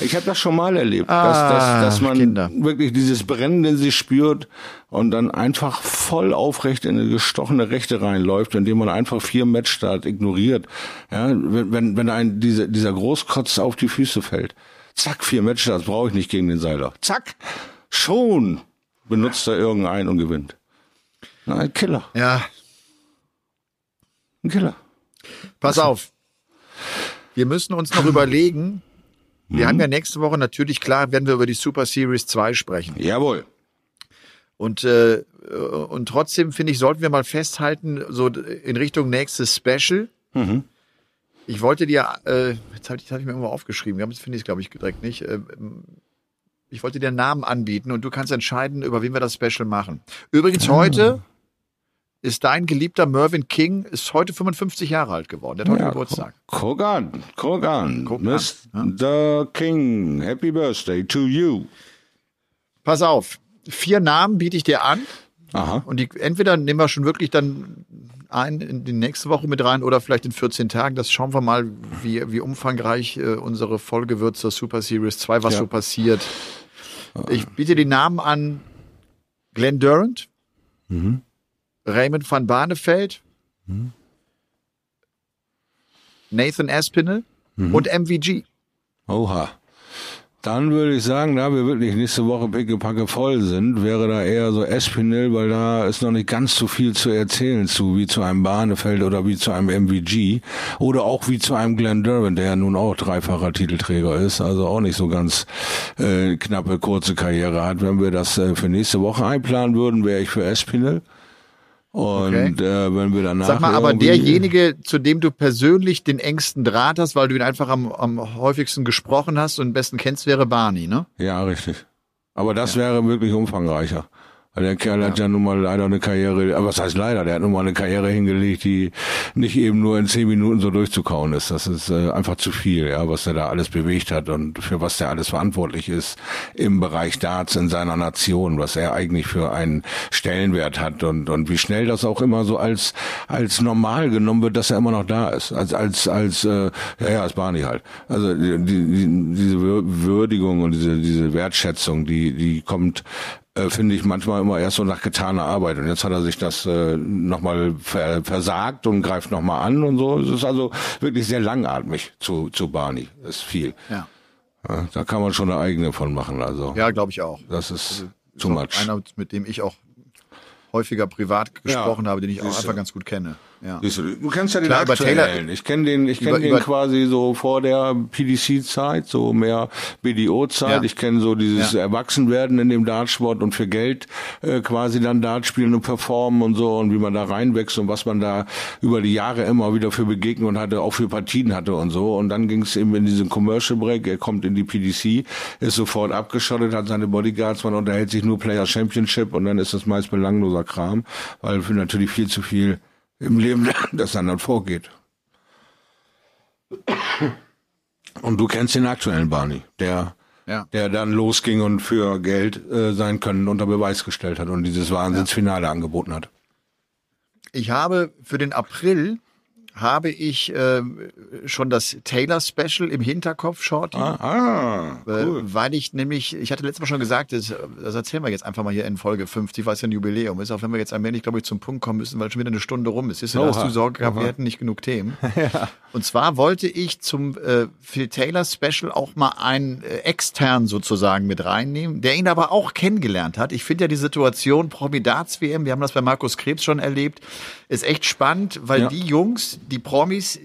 Ich habe das schon mal erlebt, dass, Ah, dass, dass man Kinder. wirklich dieses Brennen in sich spürt und dann einfach voll aufrecht in eine gestochene Rechte reinläuft, indem man einfach vier Matchstart ignoriert. Ja, wenn, wenn, wenn ein dieser, dieser Großkotz auf die Füße fällt. Zack, vier Matchstarts brauche ich nicht gegen den Seiler. Zack, schon benutzt er irgendeinen und gewinnt. Na, ein Killer, Ja, ein Killer. Pass auf. Wir müssen uns noch überlegen. Wir haben ja nächste Woche natürlich klar, werden wir über die Super Series 2 sprechen. Jawohl. Und, äh, und trotzdem finde ich, sollten wir mal festhalten, so in Richtung nächstes Special. Ich wollte dir, äh, jetzt habe ich, hab ich mir irgendwo aufgeschrieben, jetzt finde ich es, glaube ich, direkt nicht. Ähm, ich wollte dir einen Namen anbieten und du kannst entscheiden, über wen wir das Special machen. Übrigens heute ist dein geliebter Mervyn King, ist heute 55 Jahre alt geworden. Der hat heute Ja, Geburtstag. Kogan, Kogan, Mr. King, happy birthday to you. Pass auf, vier Namen biete ich dir an Aha. und die entweder nehmen wir schon wirklich dann ein in die nächste Woche mit rein oder vielleicht in 14 Tagen. Das schauen wir mal, wie, wie umfangreich äh, unsere Folge wird zur Super Series 2, was Ja. so passiert. Ich biete die Namen an Glenn Durant, Raymond van Barneveld, Nathan Aspinall und MVG. Oha. Dann würde ich sagen, da wir wirklich nächste Woche pickepacke voll sind, wäre da eher so Espinel, weil da ist noch nicht ganz so viel zu erzählen zu, wie zu einem Bahnefeld oder wie zu einem MVG oder auch wie zu einem Glenn Durbin, der ja nun auch dreifacher Titelträger ist, also auch nicht so ganz äh, knappe, kurze Karriere hat. Wenn wir das äh, für nächste Woche einplanen würden, wäre ich für Espinel. Und Okay. äh, wenn wir danach Sag mal, aber derjenige, zu dem du persönlich den engsten Draht hast, weil du ihn einfach am, am häufigsten gesprochen hast und am besten kennst, wäre Barney, ne? Ja, richtig. Aber das wäre wirklich umfangreicher. Der Kerl hat ja nun mal leider eine Karriere, aber was heißt leider, der hat nun mal eine Karriere hingelegt, die nicht eben nur in zehn Minuten so durchzukauen ist. Das ist äh, einfach zu viel, ja, was er da alles bewegt hat und für was der alles verantwortlich ist im Bereich Darts in seiner Nation, was er eigentlich für einen Stellenwert hat und, und wie schnell das auch immer so als, als normal genommen wird, dass er immer noch da ist. Als, als, als, äh, ja, ja, als Barney halt. Also die, die, diese Wür- Würdigung und diese, diese Wertschätzung, die, die kommt äh, finde ich manchmal immer erst so nach getaner Arbeit. Und jetzt hat er sich das äh, nochmal ver versagt und greift nochmal an und so. Es ist also wirklich sehr langatmig zu, zu Barney. Das ist viel. Ja. Ja, da kann man schon eine eigene von machen. Also Ja, glaube ich auch. das ist Ist too much. Einer, mit dem ich auch häufiger privat gesprochen habe, den ich auch einfach ganz gut kenne. Ja. Du, du kennst ja den Klar, aktuellen. Taylor- ich kenne den, ich kenne den über- quasi so vor der PDC-Zeit, so mehr BDO-Zeit. Ja. Ich kenne so dieses Ja. Erwachsenwerden in dem Dartsport und für Geld äh, quasi dann Dart spielen und performen und so und wie man da reinwächst und was man da über die Jahre immer wieder für Begegnungen hatte, auch für Partien hatte und so. Und dann ging es eben in diesen Commercial Break. Er kommt in die PDC, ist sofort abgeschottet, hat seine Bodyguards, man unterhält sich nur Player Championship und dann ist das meist belangloser Kram, weil für natürlich viel zu viel im Leben, das dann dann vorgeht. Und du kennst den aktuellen Barney, der, Ja. der dann losging und für Geld äh, sein Können unter Beweis gestellt hat und dieses Wahnsinnsfinale angeboten hat. Ich habe für den April habe ich äh, schon das Taylor Special im Hinterkopf, Shorty. Ah, ah Äh, cool. Weil ich nämlich, ich hatte letztes Mal schon gesagt, das, das erzählen wir jetzt einfach mal hier in Folge 50, weil es ja ein Jubiläum ist, auch wenn wir jetzt allmählich, glaube ich, zum Punkt kommen müssen, weil schon wieder eine Stunde rum ist. Du, da hast Oha. du Sorge gehabt, wir Aha. hätten nicht genug Themen. Und zwar wollte ich zum äh, Phil Taylor Special auch mal einen äh, extern sozusagen mit reinnehmen, der ihn aber auch kennengelernt hat. Ich finde ja die Situation Promi Darts WM, wir haben das bei Markus Krebs schon erlebt, ist echt spannend, weil Ja. die Jungs, die Promis,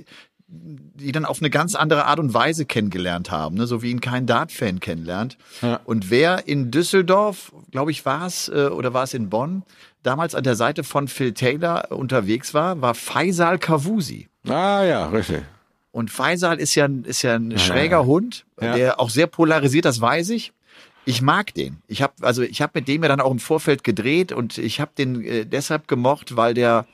die dann auf eine ganz andere Art und Weise kennengelernt haben, ne? so wie ihn kein Dart-Fan kennenlernt. Ja. Und wer in Düsseldorf, glaube ich, war es, äh, oder war es in Bonn, damals an der Seite von Phil Taylor unterwegs war, war Faisal Kavusi. Ah ja, richtig. Und Faisal ist ja, ist ja ein schräger ja. Hund, ja. der auch sehr polarisiert, das weiß ich. Ich mag den. Ich habe also ich habe mit dem ja dann auch im Vorfeld gedreht und ich habe den äh, deshalb gemocht, weil der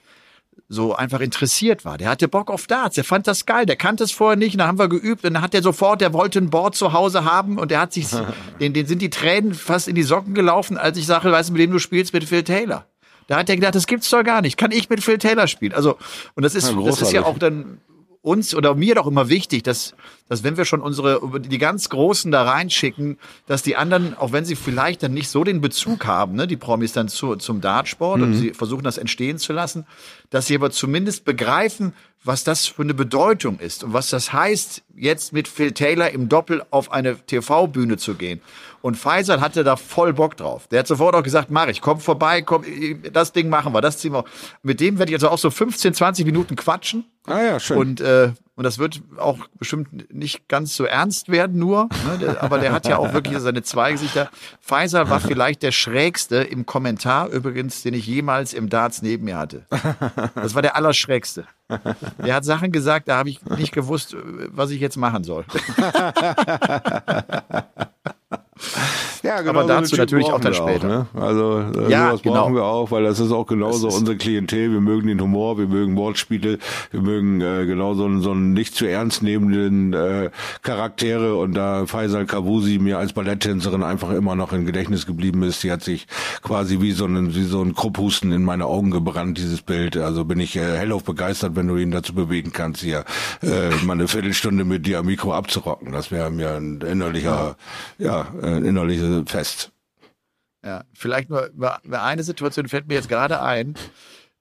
so einfach interessiert war. Der hatte Bock auf Darts, der fand das geil, der kannte es vorher nicht, und dann haben wir geübt und dann hat er sofort, der wollte ein Board zu Hause haben und der hat sich, den, den sind die Tränen fast in die Socken gelaufen, als ich sage, weißt du, mit dem du spielst, mit Phil Taylor. Da hat er gedacht, das gibt's doch gar nicht. Kann ich mit Phil Taylor spielen? Also, und das ist, ja, das ist ja auch dann uns oder mir doch immer wichtig, dass, dass wenn wir schon unsere, die ganz Großen da reinschicken, dass die anderen, auch wenn sie vielleicht dann nicht so den Bezug haben, ne, die Promis dann zu, zum Dartsport mhm. und sie versuchen das entstehen zu lassen, dass sie aber zumindest begreifen, was das für eine Bedeutung ist und was das heißt, jetzt mit Phil Taylor im Doppel auf eine TV-Bühne zu gehen. Und Faisal hatte da voll Bock drauf. Der hat sofort auch gesagt, mach ich, komm vorbei, komm, das Ding machen wir, das ziehen wir. Mit dem werde ich also auch so 15, 20 Minuten quatschen. Ah ja, schön. Und, äh, und das wird auch bestimmt nicht ganz so ernst werden nur, ne? der, aber der hat ja auch wirklich seine zwei Gesichter. Faisal war vielleicht der schrägste im Kommentar übrigens, den ich jemals im Darts neben mir hatte. Das war der allerschrägste. Der hat Sachen gesagt, da habe ich nicht gewusst, was ich jetzt machen soll. Ja, genau. Aber dazu natürlich auch dann später. Auch, ne? Also äh, ja, sowas genau. brauchen wir auch, weil das ist auch genauso ist unsere Klientel. Wir mögen den Humor, wir mögen Wortspiele, wir mögen äh, genau so einen, so einen nicht zu ernst nehmenden äh, Charaktere. Und da Faisal Kavusi mir als Balletttänzerin einfach immer noch im Gedächtnis geblieben ist, die hat sich quasi wie so ein, wie so ein Krupphusten in meine Augen gebrannt, dieses Bild. Also bin ich äh, hellauf begeistert, wenn du ihn dazu bewegen kannst, hier äh, mal eine Viertelstunde mit dir am Mikro abzurocken. Das wäre mir ein innerlicher, ja, ein innerliches fest. Ja, vielleicht nur eine Situation fällt mir jetzt gerade ein.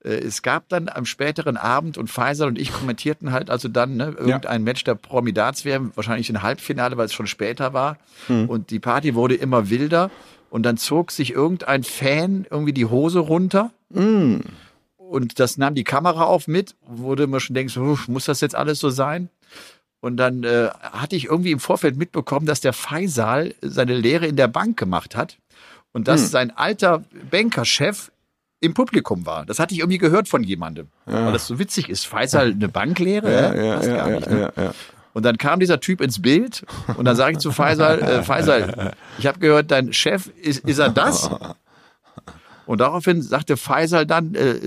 Äh, es gab dann am späteren Abend und Faisal und ich kommentierten halt also dann ne, irgendein ja. Match der Promidats wäre, wahrscheinlich ein Halbfinale, weil es schon später war. Mhm. Und die Party wurde immer wilder. Und dann zog sich irgendein Fan irgendwie die Hose runter. Mhm. Und das nahm die Kamera auf mit, wurde man schon denkt, so, muss das jetzt alles so sein? Und dann äh, hatte ich irgendwie im Vorfeld mitbekommen, dass der Faisal seine Lehre in der Bank gemacht hat und dass hm. sein alter Bankerchef im Publikum war. Das hatte ich irgendwie gehört von jemandem. Ja. Weil das so witzig ist. Faisal eine Banklehre? Ja, ja, ja, nicht, ne? ja, ja, Und dann kam dieser Typ ins Bild und dann sage ich zu Faisal, äh, Faisal, ich habe gehört, dein Chef, ist, ist er das? Und daraufhin sagte Faisal dann, äh,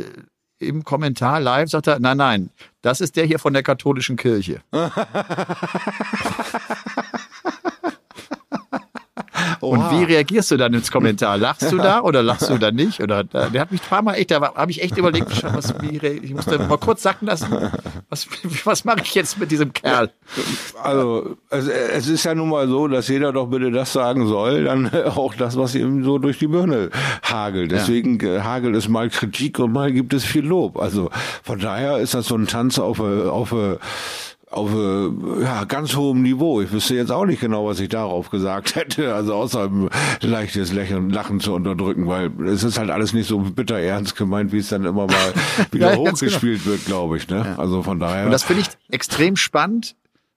im Kommentar live sagt er, nein, nein, das ist der hier von der katholischen Kirche. Und wie reagierst du dann ins Kommentar? Lachst du da oder lachst du da nicht? Oder der hat mich ein paar Mal echt, da habe ich echt überlegt, was, wie, ich musste mal kurz sacken lassen. Was, was mache ich jetzt mit diesem Kerl? Also es, es ist ja nun mal so, dass jeder doch bitte das sagen soll, dann auch das, was ihm so durch die Birne hagelt. Deswegen ja. Äh, hagelt es mal Kritik und mal gibt es viel Lob. Also von daher ist das so ein Tanz auf, auf auf äh, ja, ganz hohem Niveau. Ich wüsste jetzt auch nicht genau, was ich darauf gesagt hätte. Also außer ein leichtes Lächeln, Lachen zu unterdrücken, weil es ist halt alles nicht so bitter ernst gemeint, wie es dann immer mal wieder ja, hochgespielt genau. wird, glaube ich. Ne? Ja. Also von daher. Und das finde ich extrem spannend,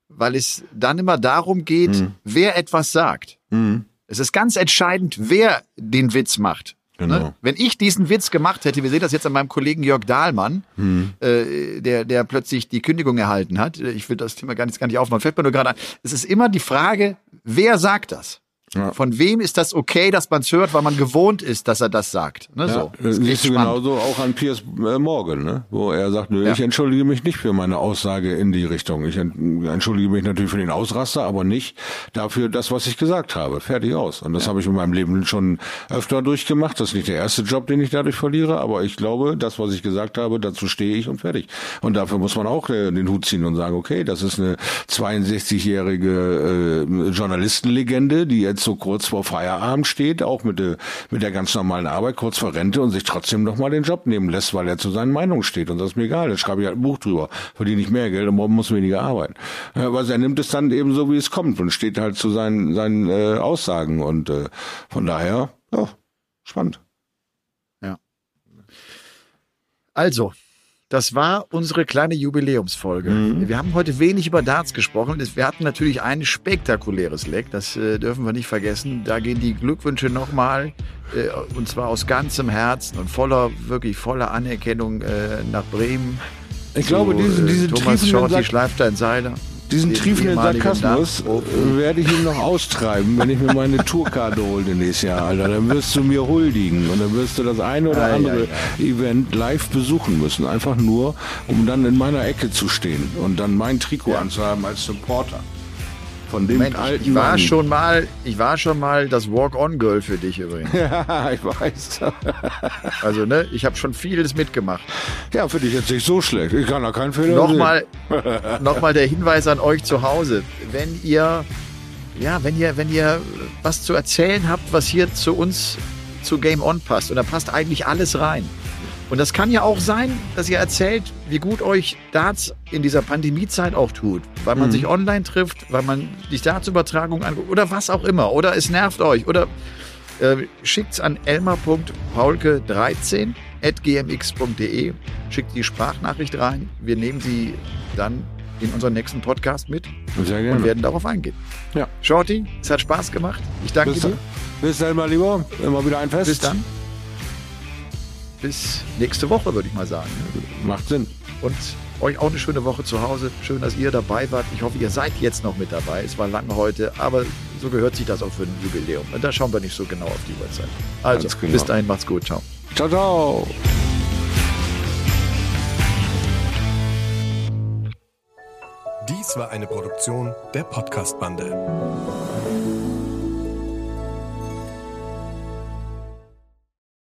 weil es dann immer darum geht, mhm. wer etwas sagt. Mhm. Es ist ganz entscheidend, wer den Witz macht. Genau. Ne? Wenn ich diesen Witz gemacht hätte, wir sehen das jetzt an meinem Kollegen Jörg Dahlmann, hm. äh, der, der plötzlich die Kündigung erhalten hat. Ich will das Thema gar nicht, gar nicht aufmachen. Fällt mir nur gerade ein. Es ist immer die Frage, wer sagt das? Ja. Von wem ist das okay, dass man es hört, weil man gewohnt ist, dass er das sagt? Ne, ja, so. Das siehst du genauso auch an Piers äh, Morgan, ne? wo er sagt, nö, ja. ich entschuldige mich nicht für meine Aussage in die Richtung. Ich entschuldige mich natürlich für den Ausraster, aber nicht dafür das, was ich gesagt habe. Fertig aus. Und das habe ich in meinem Leben schon öfter durchgemacht. Das ist nicht der erste Job, den ich dadurch verliere, aber ich glaube, das, was ich gesagt habe, dazu stehe ich und fertig. Und dafür muss man auch äh, den Hut ziehen und sagen, okay, das ist eine 62-jährige äh, Journalistenlegende, die jetzt so kurz vor Feierabend steht, auch mit der, mit der ganz normalen Arbeit, kurz vor Rente und sich trotzdem noch mal den Job nehmen lässt, weil er zu seinen Meinungen steht. Und das ist mir egal. Jetzt schreibe ich halt ein Buch drüber, verdiene ich mehr Geld und morgen muss weniger arbeiten. Aber er nimmt es dann eben so, wie es kommt und steht halt zu seinen, seinen äh, Aussagen. Und äh, von daher, ja, spannend. Ja. Also, Das war unsere kleine Jubiläumsfolge. Mhm. Wir haben heute wenig über Darts gesprochen. Wir hatten natürlich ein spektakuläres Leck, das äh, dürfen wir nicht vergessen. Da gehen die Glückwünsche nochmal, äh, und zwar aus ganzem Herzen und voller, wirklich voller Anerkennung äh, nach Bremen. Ich glaube, Zu, diesen, äh, Thomas Shorty Sack, Schleifstein Seiler. Diesen den triefenden Sarkasmus äh, werde ich ihm noch austreiben, wenn ich mir meine Tourkarte hole nächstes Jahr, Alter. Dann wirst du mir huldigen und dann wirst du das eine oder Ei, andere ei, Event live besuchen müssen. Einfach nur, um dann in meiner Ecke zu stehen und dann mein Trikot anzuhaben als Supporter. Von dem Moment, alten ich war Mann. schon mal, ich war schon mal das Walk-on-Girl für dich übrigens. Ja, ich weiß. Also, ne, ich habe schon vieles mitgemacht. Ja, finde ich jetzt nicht so schlecht. Ich kann da keinen Fehler Nochmal, nochmal der Hinweis an euch zu Hause. Wenn ihr, ja, wenn ihr, wenn ihr was zu erzählen habt, was hier zu uns, zu Game On passt, und da passt eigentlich alles rein. Und das kann ja auch sein, dass ihr erzählt, wie gut euch Darts in dieser Pandemiezeit auch tut. Weil man sich online trifft, weil man die Darts-Übertragung anguckt oder was auch immer. Oder es nervt euch. Oder äh, schickt's an elmar.paulke13 at gmx.de. Schickt die Sprachnachricht rein. Wir nehmen sie dann in unseren nächsten Podcast mit Sehr und gerne. werden darauf eingehen. Ja. Shorty, es hat Spaß gemacht. Ich danke Bis, dir. bis dann mal lieber. Immer wieder ein Fest. Bis dann. Bis nächste Woche, würde ich mal sagen. Macht Sinn. Und euch auch eine schöne Woche zu Hause. Schön, dass ihr dabei wart. Ich hoffe, ihr seid jetzt noch mit dabei. Es war lange heute, aber so gehört sich das auch für ein Jubiläum. Und da schauen wir nicht so genau auf die Uhrzeit. Also, genau. bis dahin, macht's gut. Ciao. Ciao, ciao. Dies war eine Produktion der Podcast-Bande.